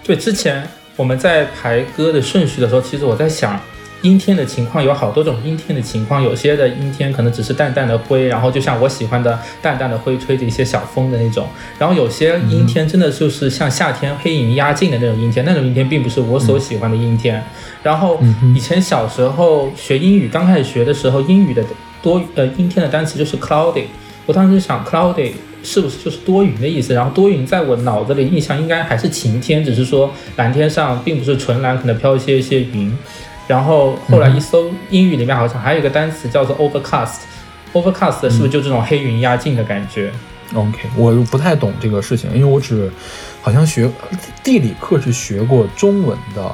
Speaker 2: 对，之前我们在排歌的顺序的时候，其实我在想，阴天的情况有好多种阴天的情况，有些的阴天可能只是淡淡的灰，然后就像我喜欢的淡淡的灰吹着一些小风的那种，然后有些阴天真的就是像夏天黑云压境的那种阴天，那种阴天并不是我所喜欢的阴天。然后以前小时候学英语，刚开始学的时候，英语的多呃阴天的单词就是 cloudy，我当时想 cloudy 是不是就是多云的意思？然后多云在我脑子里印象应该还是晴天，只是说蓝天上并不是纯蓝，可能飘一些一些云。然后后来一搜英语里面好像还有一个单词叫做 overcast，overcast 是不是就这种黑云压境的感觉
Speaker 1: ？OK，我不太懂这个事情，因为我只好像学地理课是学过中文的，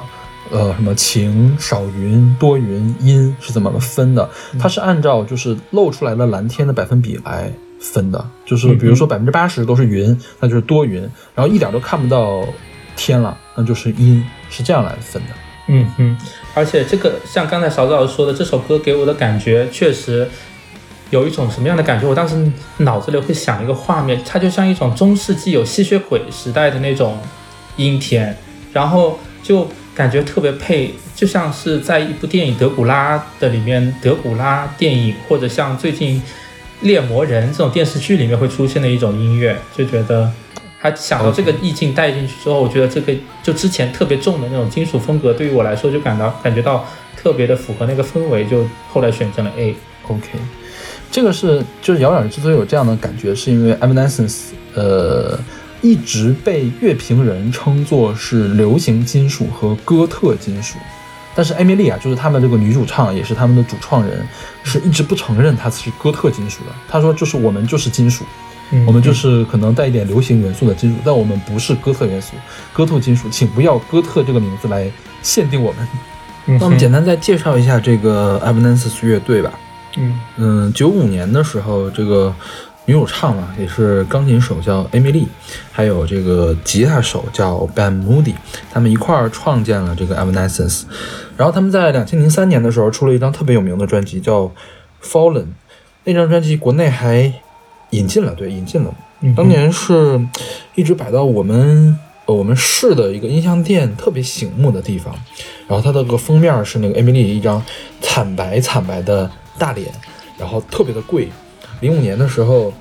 Speaker 1: 呃，什么晴、少云、多云、阴是怎么分的？它是按照就是露出来的蓝天的百分比来分的，就是比如说百分之八十都是云，那就是多云，然后一点都看不到天了，那就是阴，是这样来分的。
Speaker 2: 嗯哼，而且这个像刚才勺子老师说的，这首歌给我的感觉确实有一种什么样的感觉？我当时脑子里会想一个画面，它就像一种中世纪有吸血鬼时代的那种阴天，然后就感觉特别配，就像是在一部电影《德古拉》的里面，德古拉电影，或者像最近《猎魔人》这种电视剧里面会出现的一种音乐，就觉得。他想到这个意境带进去之后，我觉得这个就之前特别重的那种金属风格，对于我来说就感到感觉到特别的符合那个氛围，就后来选择了 A。
Speaker 1: OK，这个是就是姚远之所以有这样的感觉，是因为 Evanescence 呃一直被乐评人称作是流行金属和哥特金属，但是艾米莉啊，就是他们这个女主唱也是他们的主创人，是一直不承认她是哥特金属的。她说就是我们就是金属，
Speaker 2: 嗯
Speaker 1: 我们就是可能带一点流行元素的金属，但我们不是哥特元素，哥特金属，请不要哥特这个名字来限定我们。
Speaker 2: 嗯
Speaker 1: 那我们简单再介绍一下这个 Evanescence 乐队吧。
Speaker 2: 嗯
Speaker 1: 嗯，九五年的时候，这个女主唱嘛，也是钢琴手叫 Amy Lee，还有这个吉他手叫 Ben Moody，他们一块儿创建了这个 Evanescence。然后他们在两千零三年的时候出了一张特别有名的专辑，叫《Fallen》。那张专辑国内还引进了，对，引进了。
Speaker 2: 嗯
Speaker 1: 当年是一直摆到我们呃我们市的一个音像店特别醒目的地方，然后它的个封面是那个艾米丽一张惨白惨白的大脸，然后特别的贵。零五年的时候，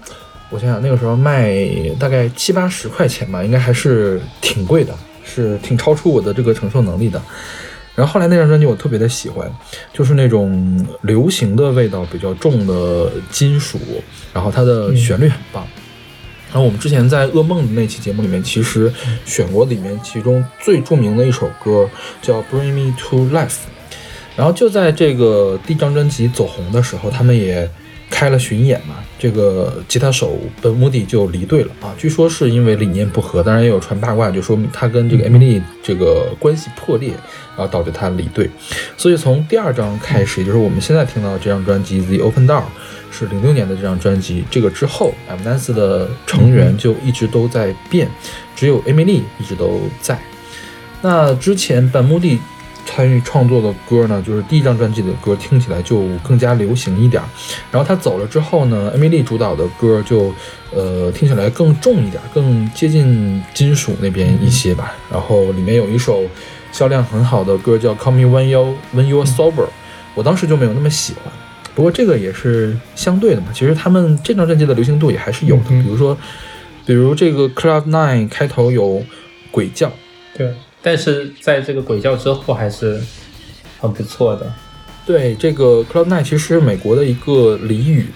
Speaker 1: 我想想那个时候卖大概七八十块钱吧，应该还是挺贵的，是挺超出我的这个承受能力的。然后后来那张专辑我特别的喜欢，就是那种流行的味道比较重的金属，然后它的旋律很棒。然后我们之前在《噩梦》的那期节目里面，其实选过里面其中最著名的一首歌叫《Bring Me to Life》。然后就在这个第一张专辑走红的时候，他们也开了巡演嘛，这个吉他手本穆迪就离队了啊。据说是因为理念不合，当然也有传八卦，就说明他跟这个艾米丽这个关系破裂，然后导致他离队。所以从第二张开始，也就是我们现在听到的这张专辑《The Open Door》，是零六年的这张专辑。这个之后 m n a s 的成员就一直都在变，只有艾米丽一直都在。那之前本穆迪参与创作的歌呢，就是第一张专辑的歌，听起来就更加流行一点儿。然后他走了之后呢，艾米丽主导的歌就，呃，听起来更重一点，更接近金属那边一些吧。然后里面有一首销量很好的歌叫《Call Me When You When You're Sober》，我当时就没有那么喜欢。不过这个也是相对的嘛，其实他们这张专辑的流行度也还是有的。
Speaker 2: 嗯
Speaker 1: 比如说，比如这个《Club Nine》开头有鬼叫，
Speaker 2: 对，但是在这个鬼叫之后还是很不错的。
Speaker 1: 对，这个 Cloud Nine 其实是美国的一个俚语，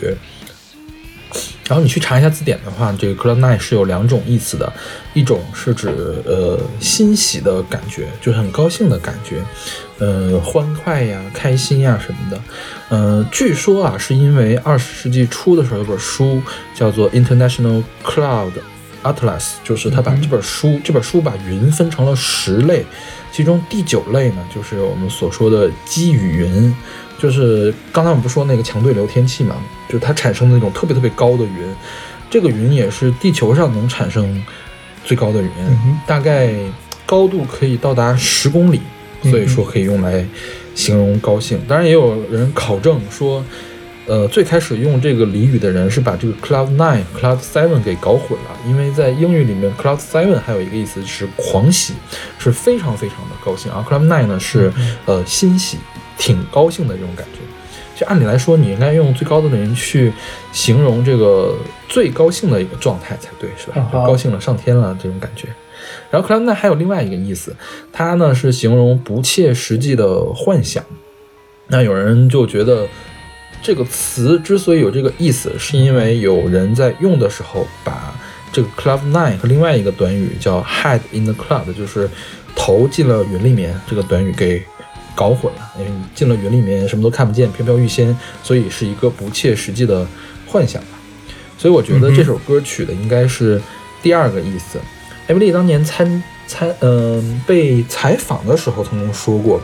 Speaker 1: 然后你去查一下字典的话，这个 Cloud Nine 是有两种意思的，一种是指呃欣喜的感觉，就是很高兴的感觉，呃欢快呀、开心呀什么的。呃，据说啊，是因为二十世纪初的时候有本书叫做《International Cloud Atlas》，就是他把这本书、这本书把云分成了十类，其中第九类呢，就是我们所说的积雨云，就是刚才我们不说那个强对流天气嘛，就是它产生的那种特别特别高的云，这个云也是地球上能产生最高的云，大概高度可以到达十公里，所以说可以用来形容高兴。当然也有人考证说。呃，最开始用这个俚语的人是把这个 cloud nine、cloud seven 给搞混了，因为在英语里面 cloud seven 还有一个意思是狂喜，是非常非常的高兴，而 cloud nine 呢是呃欣喜，挺高兴的这种感觉。就按理来说，你应该用最高的人去形容这个最高兴的一个状态才对，是吧？高兴了，上天了这种感觉。然后 cloud nine 还有另外一个意思，它呢是形容不切实际的幻想。那有人就觉得。这个词之所以有这个意思，是因为有人在用的时候把这个 cloud nine 和另外一个短语叫 hide in the cloud，就是头进了云里面，这个短语给搞混了。因为你进了云里面什么都看不见，飘飘欲仙，所以是一个不切实际的幻想吧。所以我觉得这首歌曲的应该是第二个意思。艾米丽当年参参嗯、被采访的时候曾经说过，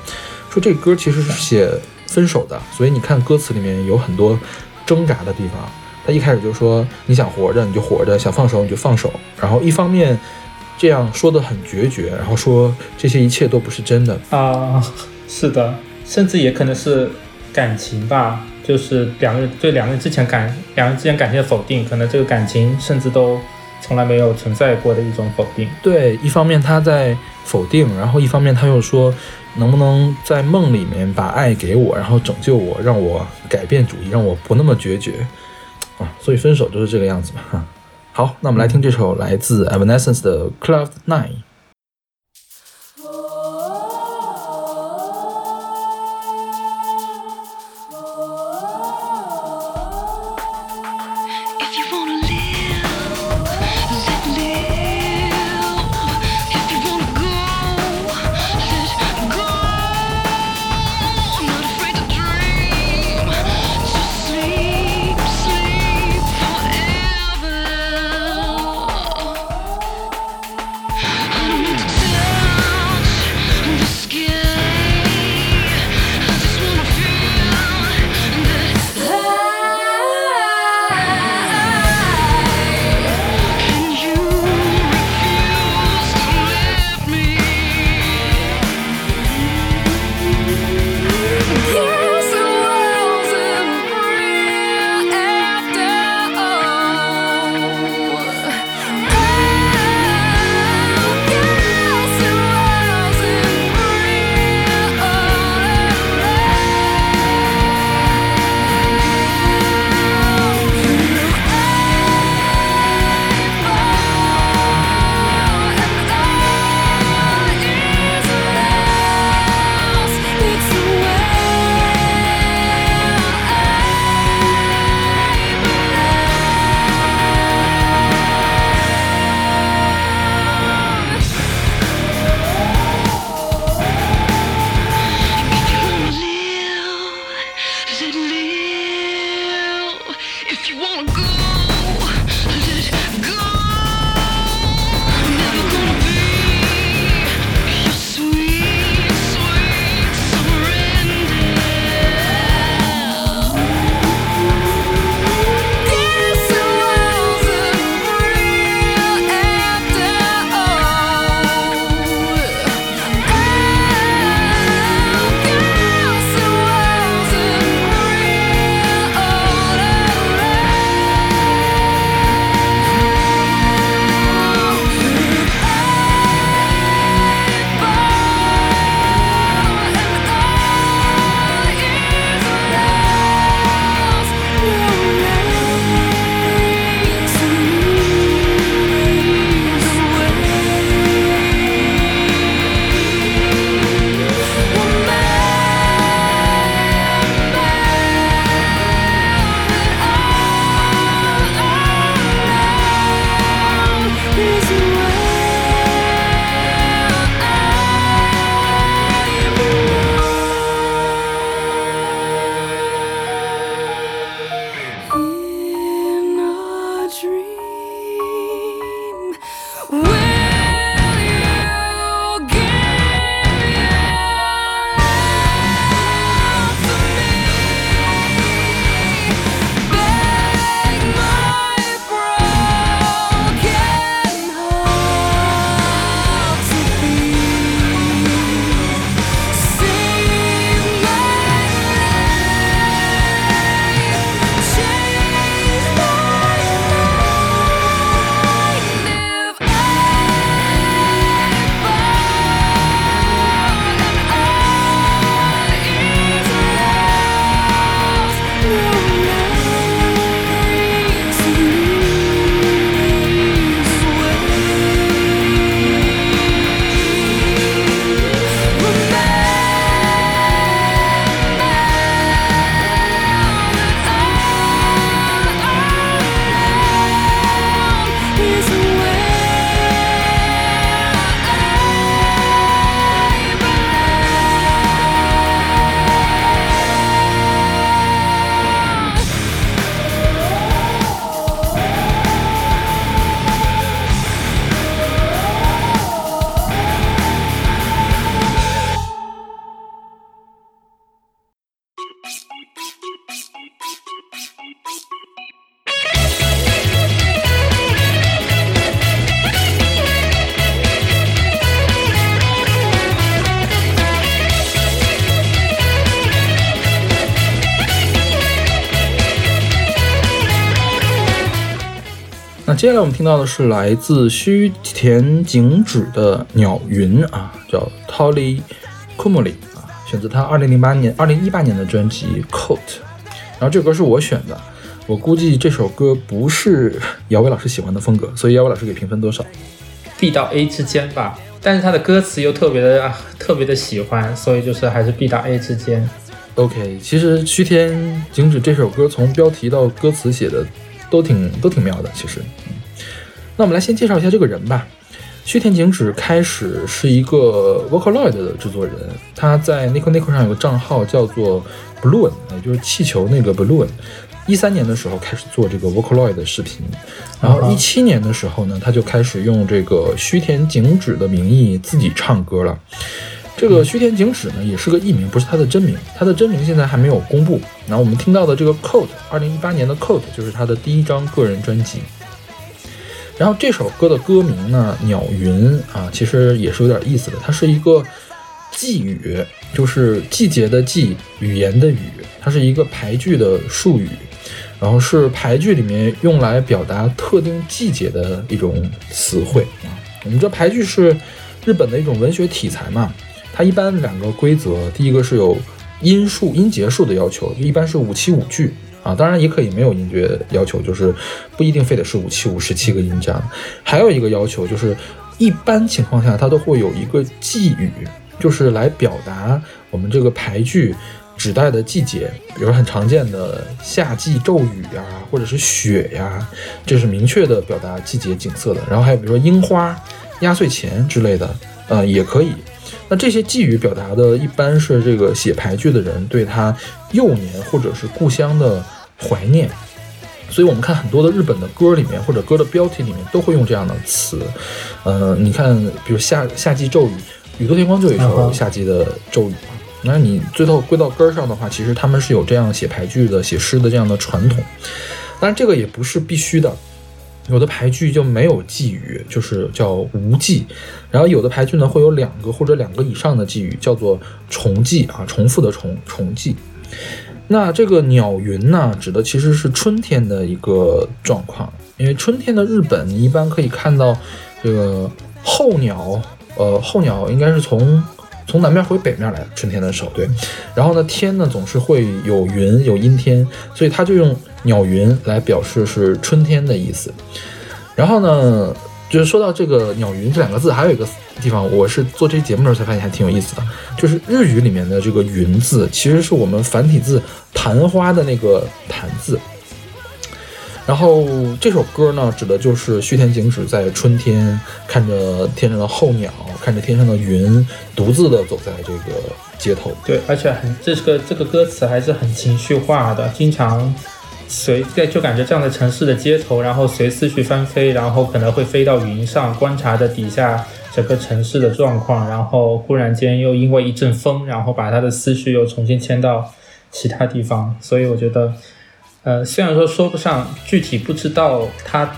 Speaker 1: 说这歌其实是写分手的，所以你看歌词里面有很多挣扎的地方。他一开始就说你想活着你就活着，想放手你就放手，然后一方面这样说的很决绝，然后说这些一切都不是真的。
Speaker 2: 啊，是的，甚至也可能是感情吧，就是两个人对两个人之前感两个人之间感情的否定，可能这个感情甚至都从来没有存在过的一种否定。
Speaker 1: 对，一方面他在否定，然后一方面他又说能不能在梦里面把爱给我，然后拯救我，让我改变主意，让我不那么决绝啊。所以分手就是这个样子嘛。哈。好，那我们来听这首来自 Evanescence 的《Cloud Nine》。接下来我们听到的是来自须田景止的《鸟云》啊，叫 Tolly Kumori 啊，选择他二零零八年、二零一八年的专辑《Coat》。然后这首歌是我选的，我估计这首歌不是姚伟老师喜欢的风格，所以姚伟老师给评分多少
Speaker 2: ？B 到 A 之间吧，但是他的歌词又特别的啊，特别的喜欢，所以就是还是 B 到 A 之间。
Speaker 1: OK，其实须田景止这首歌从标题到歌词写的都挺都挺妙的，其实。嗯那我们来先介绍一下这个人吧。须田景止开始是一个 Vocaloid 的制作人，他在 Nico Nico 上有个账号叫做 Balloon，也就是气球那个 Balloon。一三年的时候开始做这个 Vocaloid 的视频，然后一七年的时候呢，他就开始用这个须田景止的名义自己唱歌了。这个须田景史呢，也是个艺名，不是他的真名。他的真名现在还没有公布。然后我们听到的这个 Coat，二零一八年的 Coat 就是他的第一张个人专辑。然后这首歌的歌名呢，《鸟云》啊，其实也是有点意思的。它是一个寄语，就是季节的季，语言的语，它是一个排句的术语，然后是排句里面用来表达特定季节的一种词汇啊。我们知道排句是日本的一种文学题材嘛，它一般两个规则，第一个是有音数、音节数的要求，就一般是五七五句啊，当然也可以没有音节要求，就是不一定非得是五七五十七个音这样。还有一个要求就是，一般情况下它都会有一个寄语，就是来表达我们这个排句指代的季节，比如很常见的夏季骤雨呀、或者是雪呀，这是明确的表达季节景色的。然后还有比如说樱花、压岁钱之类的，呃，也可以。那这些寄语表达的一般是这个写排句的人对他幼年或者是故乡的怀念。所以我们看很多的日本的歌里面或者歌的标题里面都会用这样的词，呃，你看，比如夏夏季咒语，宇多田光就有一首夏季的咒语嘛。那你最后归到根儿上的话，其实他们是有这样写牌剧的、写诗的这样的传统。当然，这个也不是必须的，有的牌剧就没有寄语，就是叫无寄；然后有的牌剧呢会有两个或者两个以上的寄语，叫做重寄啊，重复的重重寄。那这个鸟云呢，指的其实是春天的一个状况，因为春天的日本，你一般可以看到这个候鸟，呃，候鸟应该是从从南面回北面来，春天的时候，对。然后呢，天呢总是会有云，有阴天，所以他就用鸟云来表示是春天的意思。然后呢，就是说到这个“鸟云”这两个字，还有一个地方，我是做这节目的时候才发现还挺有意思的，就是日语里面的这个“云”字，其实是我们繁体字“昙花”的那个“昙”字。然后这首歌呢，指的就是须田景子在春天看着天上的候鸟，看着天上的云，独自的走在这个街头。
Speaker 2: 对，而且很这个这个歌词还是很情绪化的，经常随在就感觉这样的城市的街头，然后随思绪翻飞，然后可能会飞到云上，观察着底下整个城市的状况，然后忽然间又因为一阵风，然后把他的思绪又重新迁到其他地方，所以我觉得，呃，虽然说说不上具体不知道他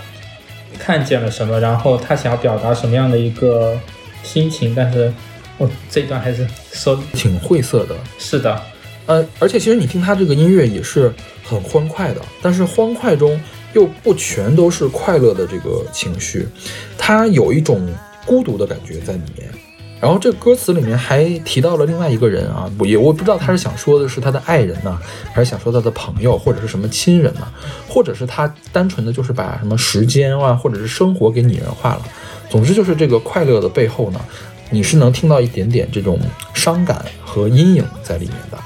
Speaker 2: 看见了什么，然后他想要表达什么样的一个心情，但是我这一段还是说
Speaker 1: 挺晦涩的，
Speaker 2: 是的，
Speaker 1: 呃，而且其实你听他这个音乐也是很欢快的，但是欢快中又不全都是快乐的这个情绪，他有一种孤独的感觉在里面。然后这歌词里面还提到了另外一个人啊，我也我不知道他是想说的是他的爱人呢，还是想说他的朋友或者是什么亲人呢，或者是他单纯的就是把什么时间啊或者是生活给拟人化了。总之就是这个快乐的背后呢，你是能听到一点点这种伤感和阴影在里面的。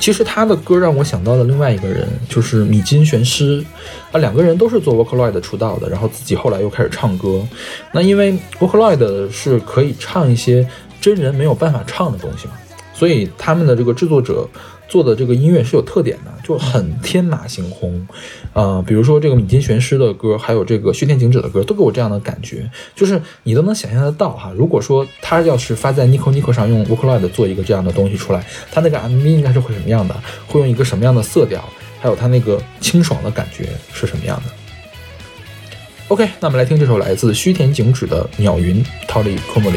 Speaker 1: 其实他的歌让我想到了另外一个人，就是米津玄师，啊，两个人都是做 Vocaloid 出道的，然后自己后来又开始唱歌。那因为 Vocaloid 是可以唱一些真人没有办法唱的东西嘛，所以他们的这个制作者做的这个音乐是有特点的，就很天马行空。呃，比如说这个米津玄师的歌，还有这个须田景止的歌，都给我这样的感觉，就是你都能想象得到哈。如果说他要是发在 Nico Nico 上用 Vocaloid 做一个这样的东西出来，他那个 MV 应该是会什么样的？会用一个什么样的色调？还有他那个清爽的感觉是什么样的？OK，那我们来听这首来自须田景止的《鸟云》（Tolly k o m o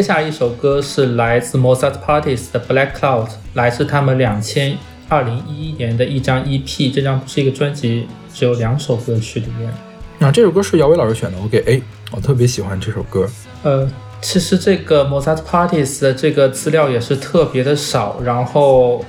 Speaker 2: 接下来一首歌是来自 Mozart Parties 的 Black Cloud，来自他们两千二零一一年的一张 EP，这张是一个专辑，只有两首歌曲里面。
Speaker 1: 那这首歌是姚伟老师选的，我给 A，我特别喜欢这首歌。
Speaker 2: 呃，其实这个 Mozart Parties 的这个资料也是特别的少，然后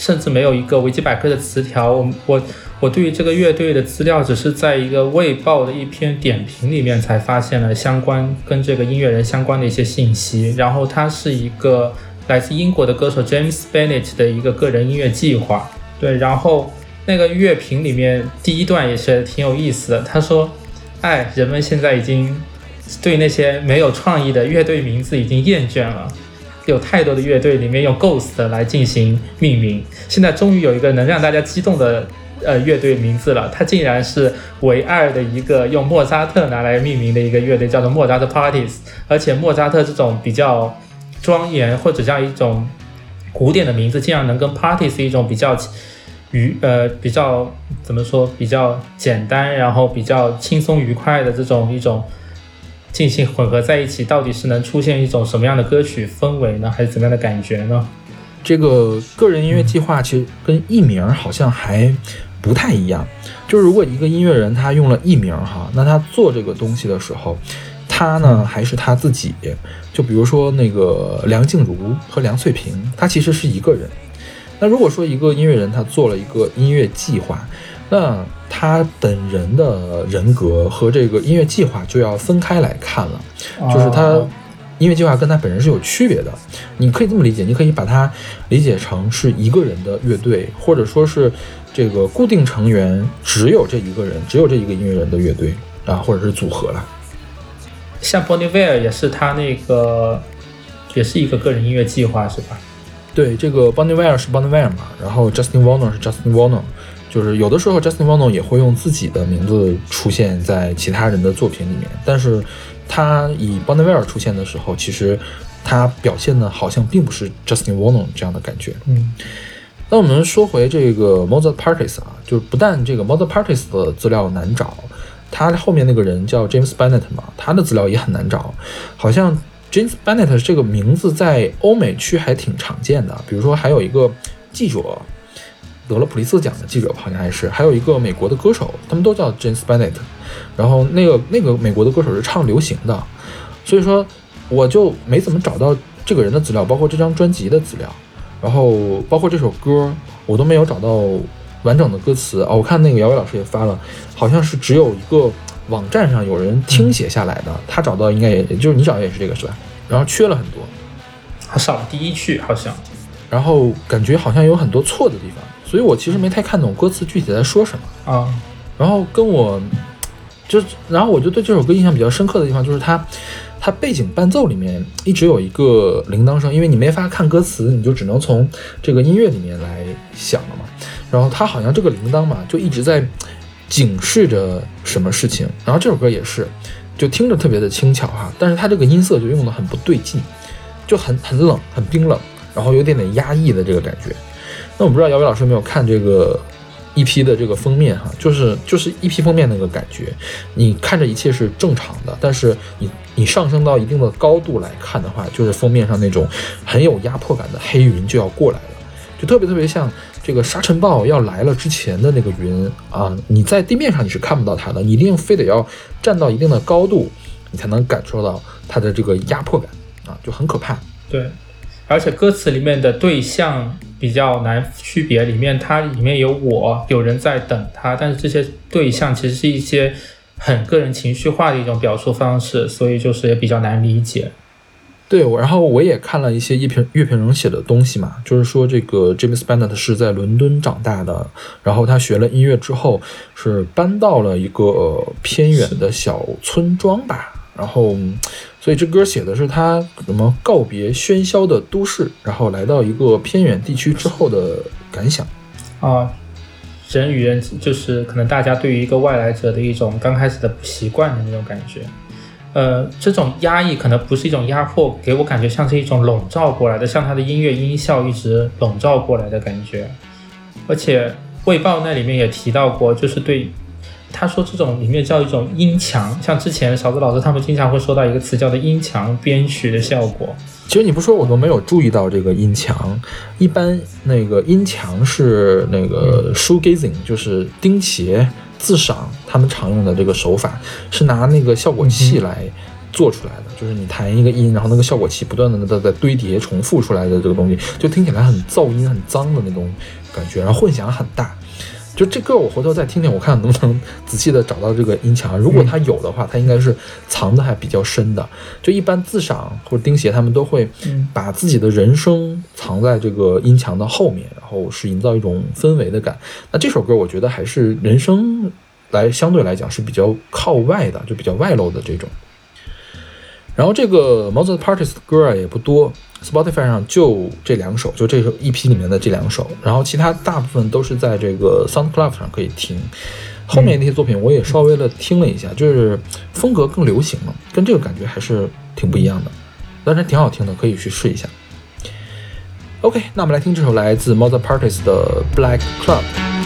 Speaker 2: 甚至没有一个维基百科的词条。我我我对于这个乐队的资料，只是在一个卫报的一篇点评里面才发现了相关跟这个音乐人相关的一些信息。然后它是一个来自英国的歌手 James Bennett 的一个个人音乐计划。对，然后那个乐评里面第一段也是挺有意思的，他说：“哎，人们现在已经对那些没有创意的乐队名字已经厌倦了。有太多的乐队里面用 Ghost 来进行命名，现在终于有一个能让大家激动的呃乐队名字了。它竟然是唯二的一个用莫扎特拿来命名的一个乐队，叫做莫扎特 Parties。而且莫扎特这种比较庄严或者像一种古典的名字，竟然能跟 Party 是一种比较愉呃比较怎么说比较简单，然后比较轻松愉快的这种一种进行混合在一起，到底是能出现一种什么样的歌曲氛围呢？还是怎么样的感觉呢？
Speaker 1: 这个个人音乐计划其实跟艺名好像还不太一样。就是如果一个音乐人他用了艺名哈，那他做这个东西的时候，他呢还是他自己。就比如说那个梁静茹和梁翠萍，他其实是一个人。那如果说一个音乐人他做了一个音乐计划，那他本人的人格和这个音乐计划就要分开来看了，就是他
Speaker 2: 哦
Speaker 1: 音乐计划跟他本人是有区别的。你可以这么理解，你可以把它理解成是一个人的乐队，或者说是这个固定成员只有这一个人，只有这一个音乐人的乐队啊，或者是组合了。
Speaker 2: 像 Bonnie w a r 也是他那个也是一个个人音乐计划是吧？
Speaker 1: 对，这个 Bonnie Ware 是 Bonnie Ware 嘛，然后 Justin Warner 是 Justin Warner，就是有的时候 Justin Warner 也会用自己的名字出现在其他人的作品里面，但是他以 Bonnie Ware 出现的时候，其实他表现的好像并不是 Justin Warner 这样的感觉。
Speaker 2: 嗯，
Speaker 1: 那我们说回这个 Mozart Parties 啊，就是不但这个 Mozart Parties 的资料难找，他后面那个人叫 James Bennett 嘛，他的资料也很难找，好像 James Bennett 这个名字在欧美区还挺常见的，比如说还有一个记者。得了普利策奖的记者好像还是，还有一个美国的歌手，他们都叫 James Bennett，然后那个那个美国的歌手是唱流行的，所以说我就没怎么找到这个人的资料，包括这张专辑的资料，然后包括这首歌，我都没有找到完整的歌词。啊。我看那个姚伟老师也发了，好像是只有一个网站上有人听写下来的，他找到应该也也就是你找的也是这个是吧？然后缺了很多，
Speaker 2: 还少了第一句好像。
Speaker 1: 然后感觉好像有很多错的地方，所以我其实没太看懂歌词具体在说什么。
Speaker 2: 啊，
Speaker 1: 然后跟我就，然后我就对这首歌印象比较深刻的地方就是它，它背景伴奏里面一直有一个铃铛声，因为你没法看歌词，你就只能从这个音乐里面来想了嘛。然后它好像这个铃铛嘛，就一直在警示着什么事情。然后这首歌也是，就听着特别的轻巧哈，但是它这个音色就用的很不对劲，就很很冷，很冰冷，然后有点点压抑的这个感觉。那我不知道姚伟老师有没有看这个 EP 的这个封面哈，就是就是 EP 封面那个感觉，你看着一切是正常的，但是你你上升到一定的高度来看的话，就是封面上那种很有压迫感的黑云就要过来了，就特别特别像这个沙尘暴要来了之前的那个云啊，你在地面上你是看不到它的，你一定非得要站到一定的高度，你才能感受到它的这个压迫感啊，就很可怕。
Speaker 2: 对，而且歌词里面的对象比较难区别，里面它里面有我，有人在等他，但是这些对象其实是一些很个人情绪化的一种表述方式，所以就是也比较难理解。
Speaker 1: 对，我然后我也看了一些乐平乐平人写的东西嘛，就是说这个 James Bennett 是在伦敦长大的，然后他学了音乐之后是搬到了一个、偏远的小村庄吧，然后所以这歌写的是他什么告别喧嚣的都市，然后来到一个偏远地区之后的感想。
Speaker 2: 啊，人与人就是可能大家对于一个外来者的一种刚开始的不习惯的那种感觉。呃，这种压抑可能不是一种压迫，给我感觉像是一种笼罩过来的，像他的音乐音效一直笼罩过来的感觉。而且《卫报》那里面也提到过，就是对他说这种里面叫一种音墙，像之前勺子老师他们经常会说到一个词叫做音墙编曲的效果。
Speaker 1: 其实你不说我都没有注意到这个音墙。一般那个音墙是那个 shoegazing，就是钉鞋、自赏，他们常用的这个手法是拿那个效果器来做出来的，就是你弹一个音，然后那个效果器不断的在在堆叠、重复出来的这个东西，就听起来很噪音、很脏的那种感觉，然后混响很大。就这歌我回头再听听，我看能不能仔细的找到这个音墙。如果它有的话，它应该是藏的还比较深的。就一般自赏或者钉鞋，他们都会把自己的人声藏在这个音墙的后面，然后是营造一种氛围的感。那这首歌我觉得还是人声来相对来讲是比较靠外的，就比较外露的这种。然后这个 Mozart Parties 的歌啊也不多，Spotify 上就这两首，就这首 EP 里面的这两首，然后其他大部分都是在这个 SoundCloud 上可以听。后面那些作品我也稍微的听了一下，就是风格更流行了，跟这个感觉还是挺不一样的，但是挺好听的，可以去试一下。OK，那我们来听这首来自 Mozart Parties 的 Black Club。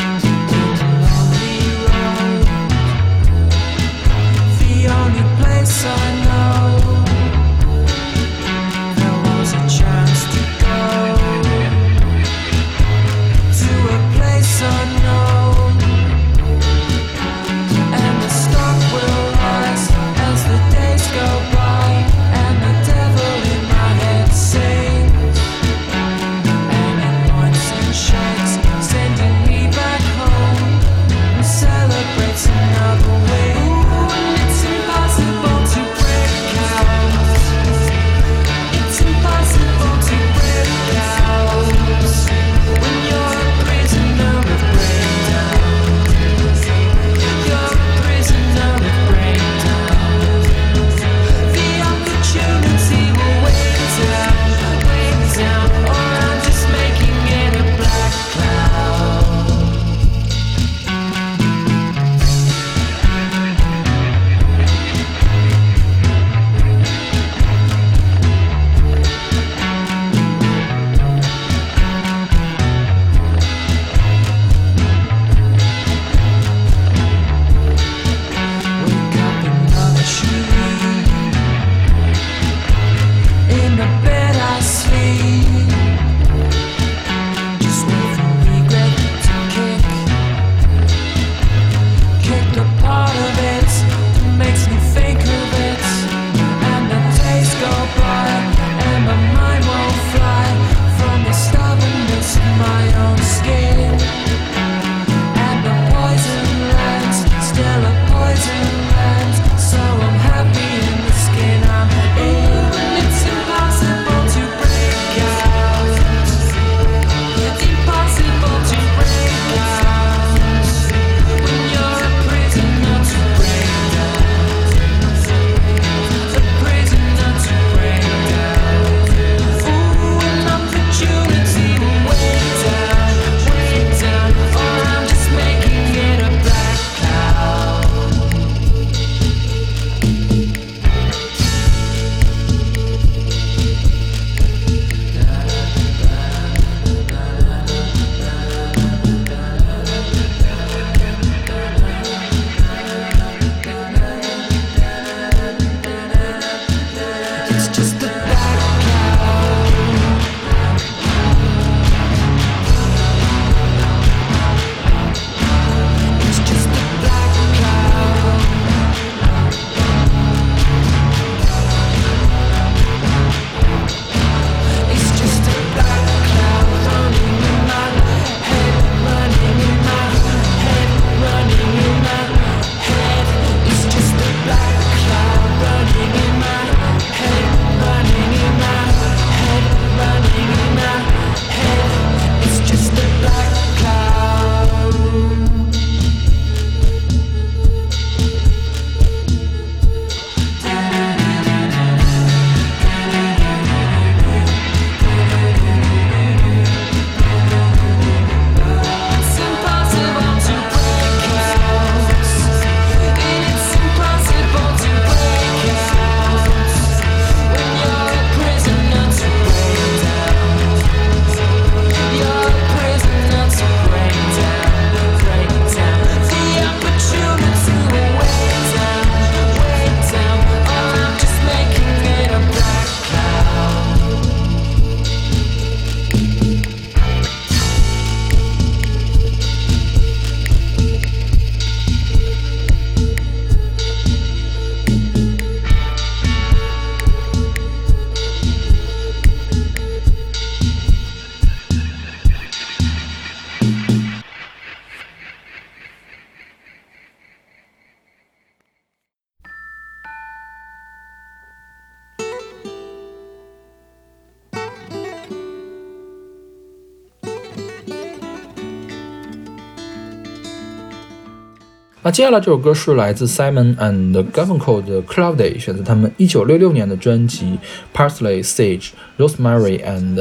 Speaker 1: 接下来这首歌是来自 Simon and Garfunkel 的 Cloudy，选择他们1966年的专辑 Parsley, Sage, Rosemary and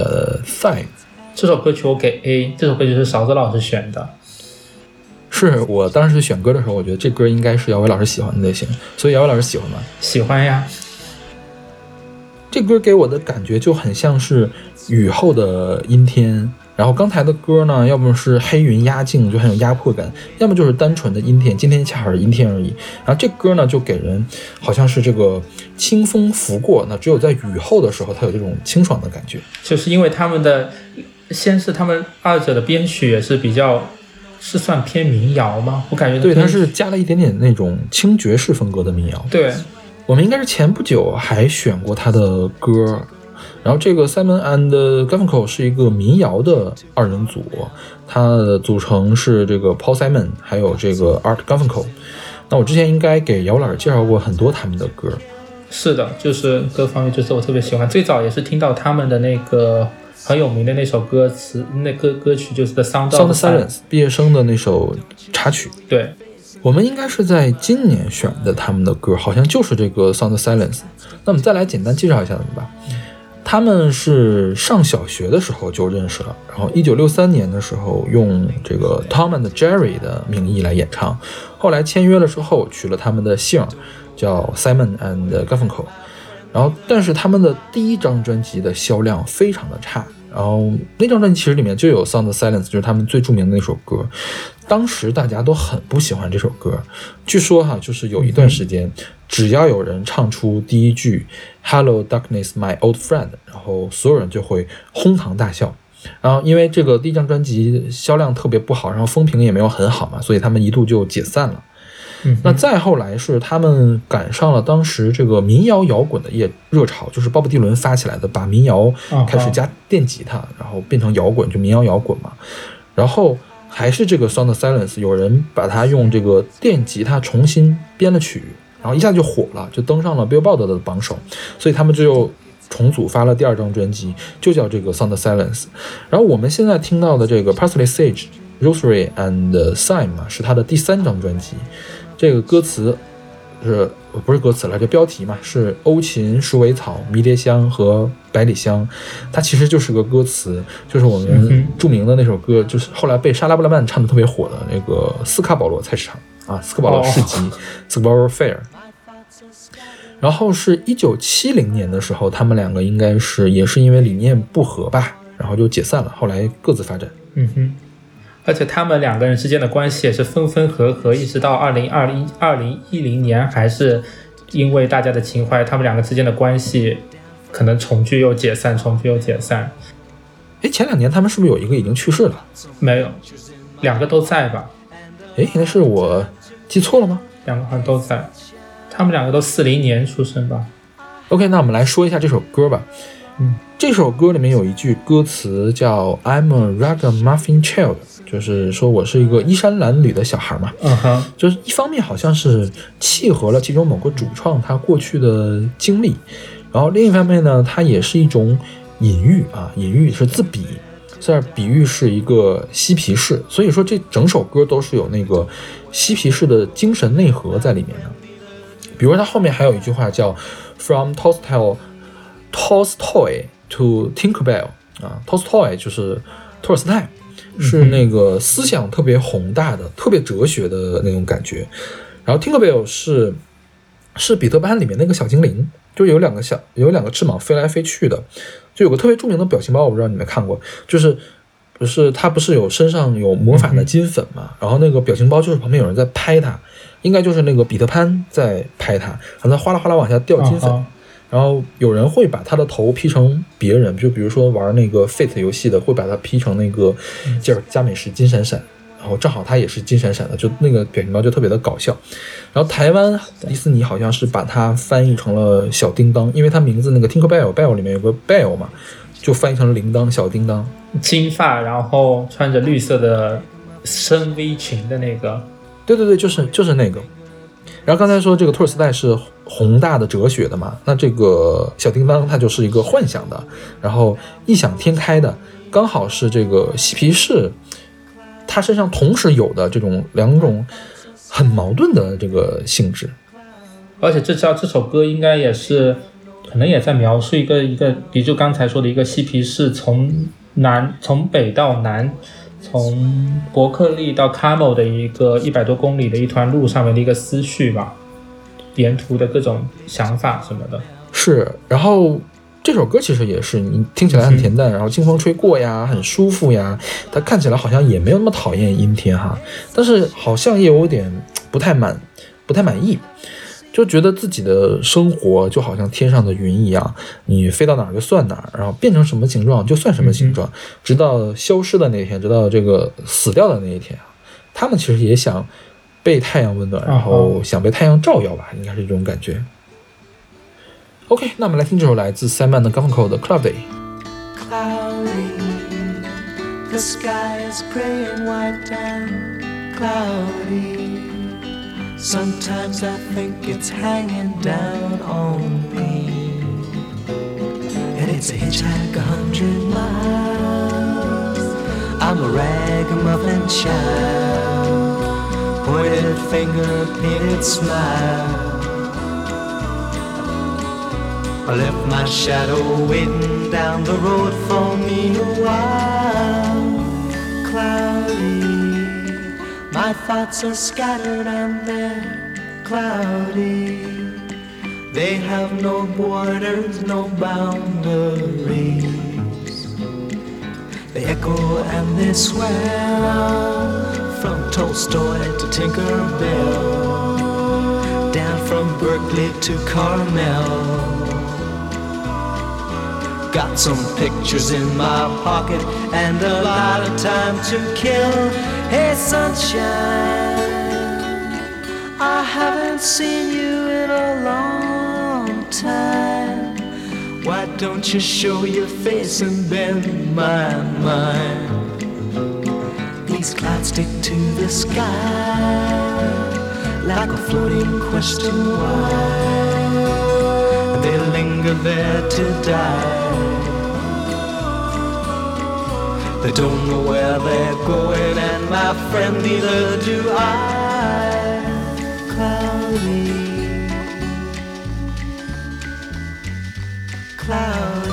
Speaker 1: Thyme。
Speaker 2: 这首歌曲我给 A，这首歌曲是勺子老师选的。
Speaker 1: 是我当时选歌的时候，我觉得这歌应该是姚伟老师喜欢的类型，所以姚伟老师喜欢吗？
Speaker 2: 喜欢呀，
Speaker 1: 这歌给我的感觉就很像是雨后的阴天，然后刚才的歌呢，要么是黑云压境，就很有压迫感；要么就是单纯的阴天，今天恰好是阴天而已。然后这歌呢，就给人好像是这个清风拂过，那只有在雨后的时候，它有这种清爽的感觉。
Speaker 2: 就是因为他们的，先是他们二者的编曲也是比较，是算偏民谣吗？我感觉
Speaker 1: 对，
Speaker 2: 它
Speaker 1: 它是加了一点点那种轻爵士风格的民谣。
Speaker 2: 对，
Speaker 1: 我们应该是前不久还选过他的歌，然后这个 Simon and Garfunkel 是一个民谣的二人组，它的组成是这个 Paul Simon 还有这个 Art Garfunkel。那我之前应该给姚老师介绍过很多他们的歌，
Speaker 2: 是的，就是各方面，就是我特别喜欢。最早也是听到他们的那个很有名的那首歌词，那歌歌曲就是《The Sound《
Speaker 1: Sound
Speaker 2: of
Speaker 1: of Silence》毕业生的那首插曲。
Speaker 2: 对，
Speaker 1: 我们应该是在今年选的他们的歌，好像就是这个《Sound of Silence》。那我们再来简单介绍一下他们吧。他们是上小学的时候就认识了，然后一九六三年的时候用这个 Tom and Jerry 的名义来演唱，后来签约了之后取了他们的姓，叫 Simon and Garfunkel。然后，但是他们的第一张专辑的销量非常的差，然后那张专辑其实里面就有《Sound Silence》，就是他们最著名的那首歌。当时大家都很不喜欢这首歌，据说哈，就是有一段时间，只要有人唱出第一句 “Hello Darkness, My Old Friend”，然后所有人就会哄堂大笑。然后因为这个第一张专辑销量特别不好，然后风评也没有很好嘛，所以他们一度就解散了。
Speaker 2: 嗯，
Speaker 1: 那再后来是他们赶上了当时这个民谣摇滚的热热潮，就是鲍勃迪伦发起来的，把民谣
Speaker 2: 啊
Speaker 1: 开始加电吉他，然后变成摇滚，就民谣摇滚嘛。然后还是这个《Sound of Silence》，有人把它用这个电吉他重新编了曲，然后一下就火了，就登上了 Billboard 的榜首，所以他们就又重组发了第二张专辑，就叫这个《Sound of Silence》。然后我们现在听到的这个《Parsley, Sage, Rosemary and Thyme》啊，是他的第三张专辑。这个歌词是不是歌词了？这标题嘛，是欧芹、鼠尾草、迷迭香和百里香，它其实就是个歌词，就是我
Speaker 2: 嗯
Speaker 1: 们著名的那首歌，就是后来被莎拉布莱曼唱的特别火的那个斯卡保罗菜市场啊，斯卡保罗市集、斯卡保罗 Fair。然后是一九七零年的时候，他们两个应该是也是因为理念不合吧，然后就解散了，后来各自发展。
Speaker 2: 嗯哼，而且他们两个人之间的关系也是分分合合，一直到二零二零二零一零年，还是因为大家的情怀，他们两个之间的关系可能重聚又解散，重聚又解散。
Speaker 1: 哎，前两年他们是不是有一个已经去世了？
Speaker 2: 没有，两个都在吧？
Speaker 1: 哎，那是我记错了吗？
Speaker 2: 两个好像都在，他们两个都四零年出生吧
Speaker 1: ？OK，那我们来说一下这首歌吧。
Speaker 2: 嗯，
Speaker 1: 这首歌里面有一句歌词叫 "I'm a ragamuffin child"，就是说我是一个衣衫褴褛的小孩嘛。
Speaker 2: 嗯哼，
Speaker 1: 就是一方面好像是契合了其中某个主创他过去的经历，然后另一方面呢，它也是一种隐喻啊，隐喻是自比，在比喻是一个嬉皮士，所以说这整首歌都是有那个嬉皮士的精神内核在里面的。比如它后面还有一句话叫 "From Tolstoy Tolstoy to Tinkerbell" 啊，Tolstoy 就是托尔斯泰，是那个思想特别宏大的、特别哲学的那种感觉。然后 Tinkerbell 是是彼得潘里面那个小精灵，就有两个小有两个翅膀飞来飞去的，就有个特别著名的表情包，我不知道你们看过，就是不是他不是有身上有魔法的金粉嘛？然后那个表情包就是旁边有人在拍他，应该就是那个彼得潘在拍他，然后他哗啦哗啦往下掉金粉。然后有人会把他的头 P 成别人，就比如说玩那个 Fate 游戏的，会把他 P 成那个吉尔加美什金闪闪，然后正好他也是金闪闪的，就那个表情包就特别的搞笑。然后台湾迪士尼好像是把它翻译成了小叮当，因为它名字那个 Tinker Bell Bell 里面有个 Bell 嘛，就翻译成了铃铛小叮当。
Speaker 2: 金发，然后穿着绿色的深 V 裙的那个，
Speaker 1: 对对对，就是就是那个。然后刚才说这个托尔斯泰是宏大的哲学的嘛，那这个小叮当它就是一个幻想的，然后异想天开的，刚好是这个嬉皮士他身上同时有的这种两种很矛盾的这个性质。
Speaker 2: 而且这叫这首歌应该也是，可能也在描述一个一个，比如就刚才说的一个嬉皮士从南从北到南，从伯克利到卡莫的一个一百多公里的一段路上面的一个思绪吧，沿途的各种想法什么的。
Speaker 1: 是，然后这首歌其实也是，你听起来很恬淡，然后清风吹过呀，很舒服呀，它看起来好像也没有那么讨厌阴天哈，但是好像也有点不太满，不太满意。就觉得自己的生活就好像天上的云一样，你飞到哪儿就算哪儿，然后变成什么形状就算什么形状，直到消失的那一天，直到这个死掉的那一天啊。他们其实也想被太阳温暖，然后想被太阳照耀吧，应该是这种感觉。OK，那我们来听这首来自 Simon 的 Garfunkel 的 Cloudy。
Speaker 6: cloudy. The sky is gray and white and cloudy. Sometimes I think it's hanging down on me. And it's a hitchhike a hundred miles. I'm a ragamuffin child. Pointed finger, painted smile. I left my shadow waiting down the road for me a while. Cloudy, my thoughts are scattered and they're cloudy. They have no borders, no boundaries. They echo and they swell from Tolstoy to Tinker Bell, down from Berkeley to Carmel. Got some pictures in my pocket and a lot of time to kill. Hey, sunshine, I haven't seen you in a long time. Why don't you show your face and bend my mind? These clouds stick to the sky like a floating question why they linger there to die. They don't know where they're going, and my friend, neither do I. Cloudy, cloudy,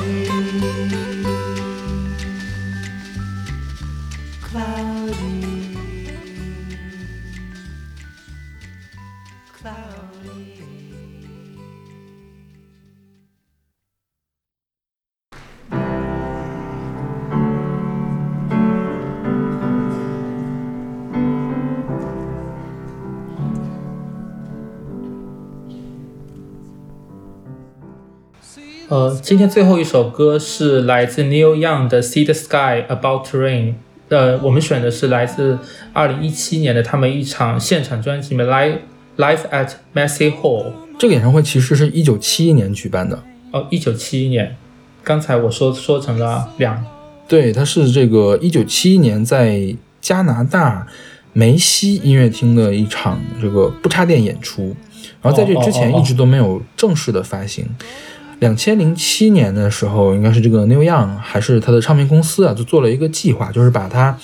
Speaker 2: 呃，今天最后一首歌是来自 Neil Young 的《See the Sky About to Rain》。呃，我们选的是来自二零一七年的他们一场现场专辑里面《Live Live at Massey Hall》。
Speaker 1: 这个演唱会其实是一九七一年举办的，
Speaker 2: 哦，一九七一年。刚才我说说成了两，
Speaker 1: 对，它是这个一九七一年在加拿大梅西音乐厅的一场这个不插电演出，然后在这之前一直都没有正式的发行。两千零七年的时候，应该是这个 New Young 还是他的唱片公司啊，就做了一个计划，就是把它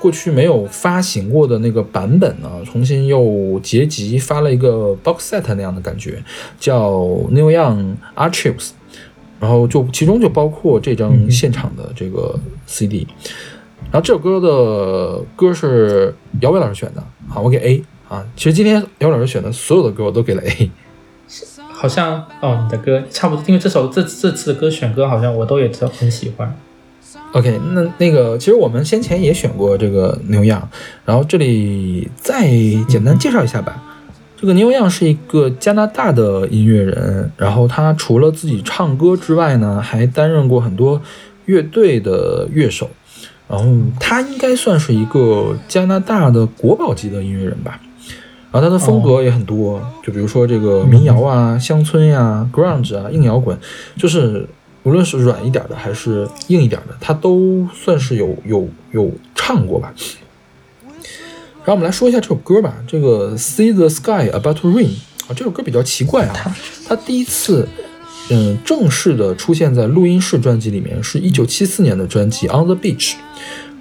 Speaker 1: 过去没有发行过的那个版本呢，重新又结集发了一个 box set 那样的感觉，叫 New Young Archives。然后就其中就包括这张现场的这个 CD，、然后这首歌的歌是姚伟老师选的，好，我给 A 啊。其实今天姚伟老师选的所有的歌我都给了 A，
Speaker 2: 好像哦，你的歌差不多，因为这首这这次的歌选歌好像我都也很喜欢。
Speaker 1: OK，那那个其实我们先前也选过这个牛样，然后这里再简单介绍一下吧。这个牛样是一个加拿大的音乐人，然后他除了自己唱歌之外呢，还担任过很多乐队的乐手，然后他应该算是一个加拿大的国宝级的音乐人吧。然后他的风格也很多，就比如说这个民谣啊、乡村呀、grunge 啊、硬摇滚，就是无论是软一点的还是硬一点的，他都算是有有有唱过吧。然后我们来说一下这首歌吧，这个《See the Sky About to Rain》啊，这首歌比较奇怪啊，它第一次嗯正式的出现在录音室专辑里面是一九七四年的专辑《On the Beach》，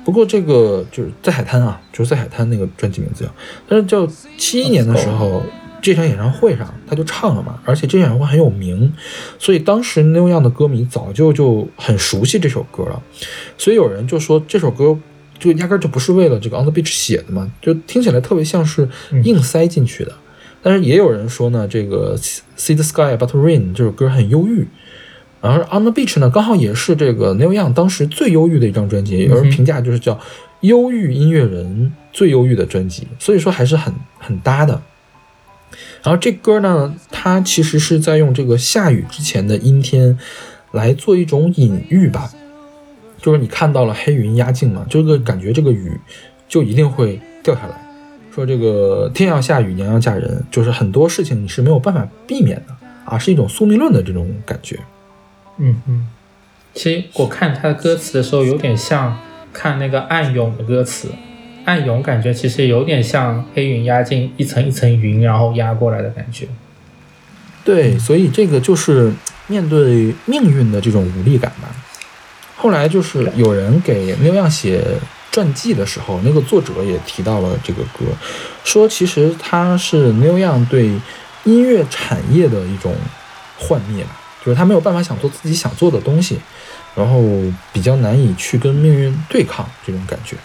Speaker 1: 不过这个就是在海滩啊，就是在海滩那个专辑名字叫，但是叫七一年的时候，这场演唱会上他就唱了嘛，而且这场演唱会很有名，所以当时 New Young 的歌迷早就就很熟悉这首歌了，所以有人就说这首歌就压根就不是为了这个 On the Beach 写的嘛，就听起来特别像是硬塞进去的。但是也有人说呢，这个 See the Sky But Rain 这首歌很忧郁，而 On the Beach 呢，刚好也是这个 Neil Young 当时最忧郁的一张专辑，有人评价就是叫忧郁音乐人最忧郁的专辑，所以说还是很很搭的。然后这歌呢，它其实是在用这个下雨之前的阴天来做一种隐喻吧，就是你看到了黑云压境嘛，这个感觉这个雨就一定会掉下来。说这个天要下雨，娘要嫁人，就是很多事情你是没有办法避免的啊，是一种宿命论的这种感觉。
Speaker 2: 嗯嗯，其实我看他的歌词的时候，有点像看那个暗涌的歌词。暗涌感觉其实有点像黑云压境一层一层云，然后压过来的感觉。
Speaker 1: 对，所以这个就是面对命运的这种无力感吧。后来就是有人给 Neil Young 写传记的时候，那个作者也提到了这个歌，说其实他是 Neil Young 对音乐产业的一种幻灭吧，就是他没有办法想做自己想做的东西，然后比较难以去跟命运对抗这种感觉。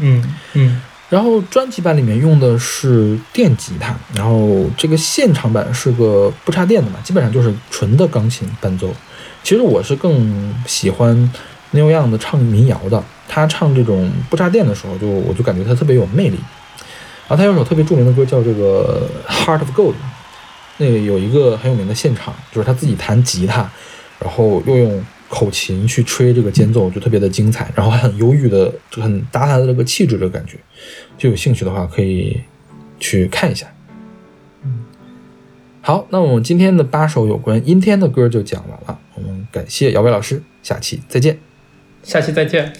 Speaker 2: 嗯嗯
Speaker 1: 然后专辑版里面用的是电吉他，然后这个现场版是个不插电的嘛，基本上就是纯的钢琴伴奏。其实我是更喜欢 Neil Young 的唱民谣的，他唱这种不插电的时候就，我就感觉他特别有魅力。然后他有首特别著名的歌叫这个《Heart of Gold》，那个有一个很有名的现场，就是他自己弹吉他，然后又用口琴去吹这个间奏，就特别的精彩，然后还很忧郁的，就很搭他的这个气质的感觉。就有兴趣的话，可以去看一下。嗯好，那我们今天的八首有关阴天的歌就讲完了。我们感谢姚伟老师，下期再见。
Speaker 2: 下期再见。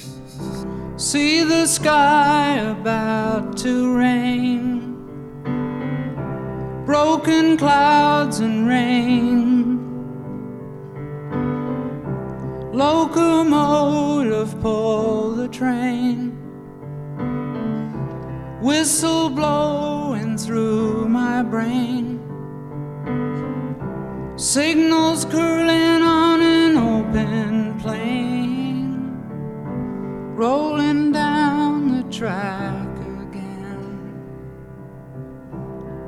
Speaker 7: See the sky about to rain. Broken clouds and rain. Locomotive pull the train. Whistle blowing through my brain. Signals curling on an open plain rolling down the track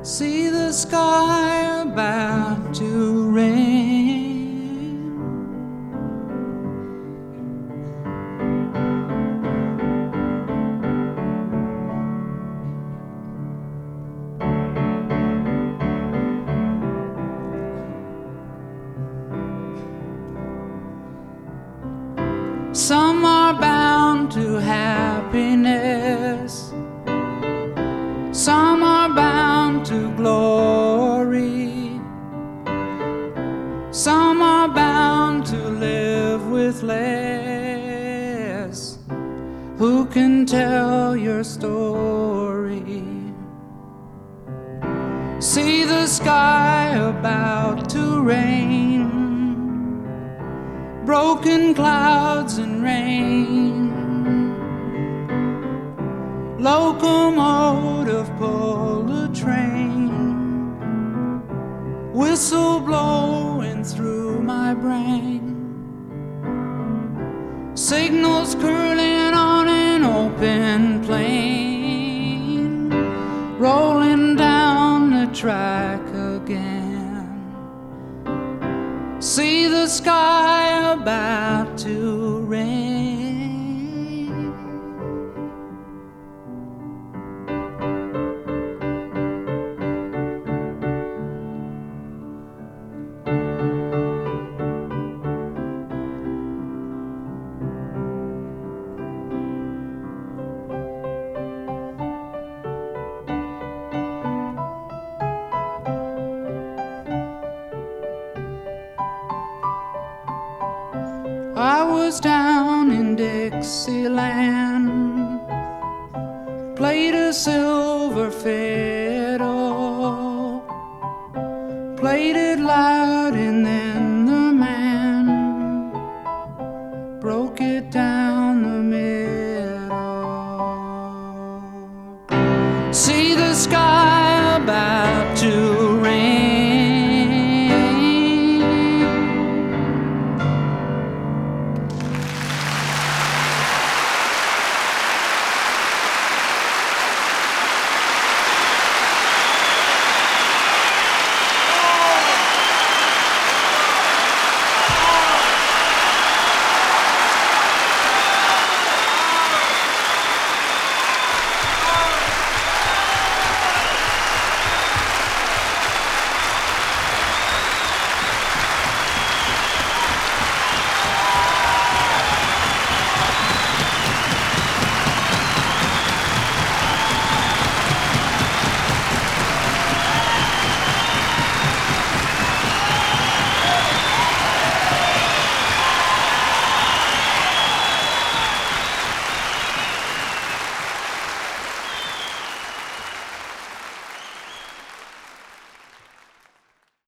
Speaker 7: See the sky about to rain. Some are bound to happiness. Who can tell your story? See the sky about to rain broken clouds and rain. Locomotive pull a train, whistle blowing through my brain. Signals curling open plain, rolling down the track again. See the sky about to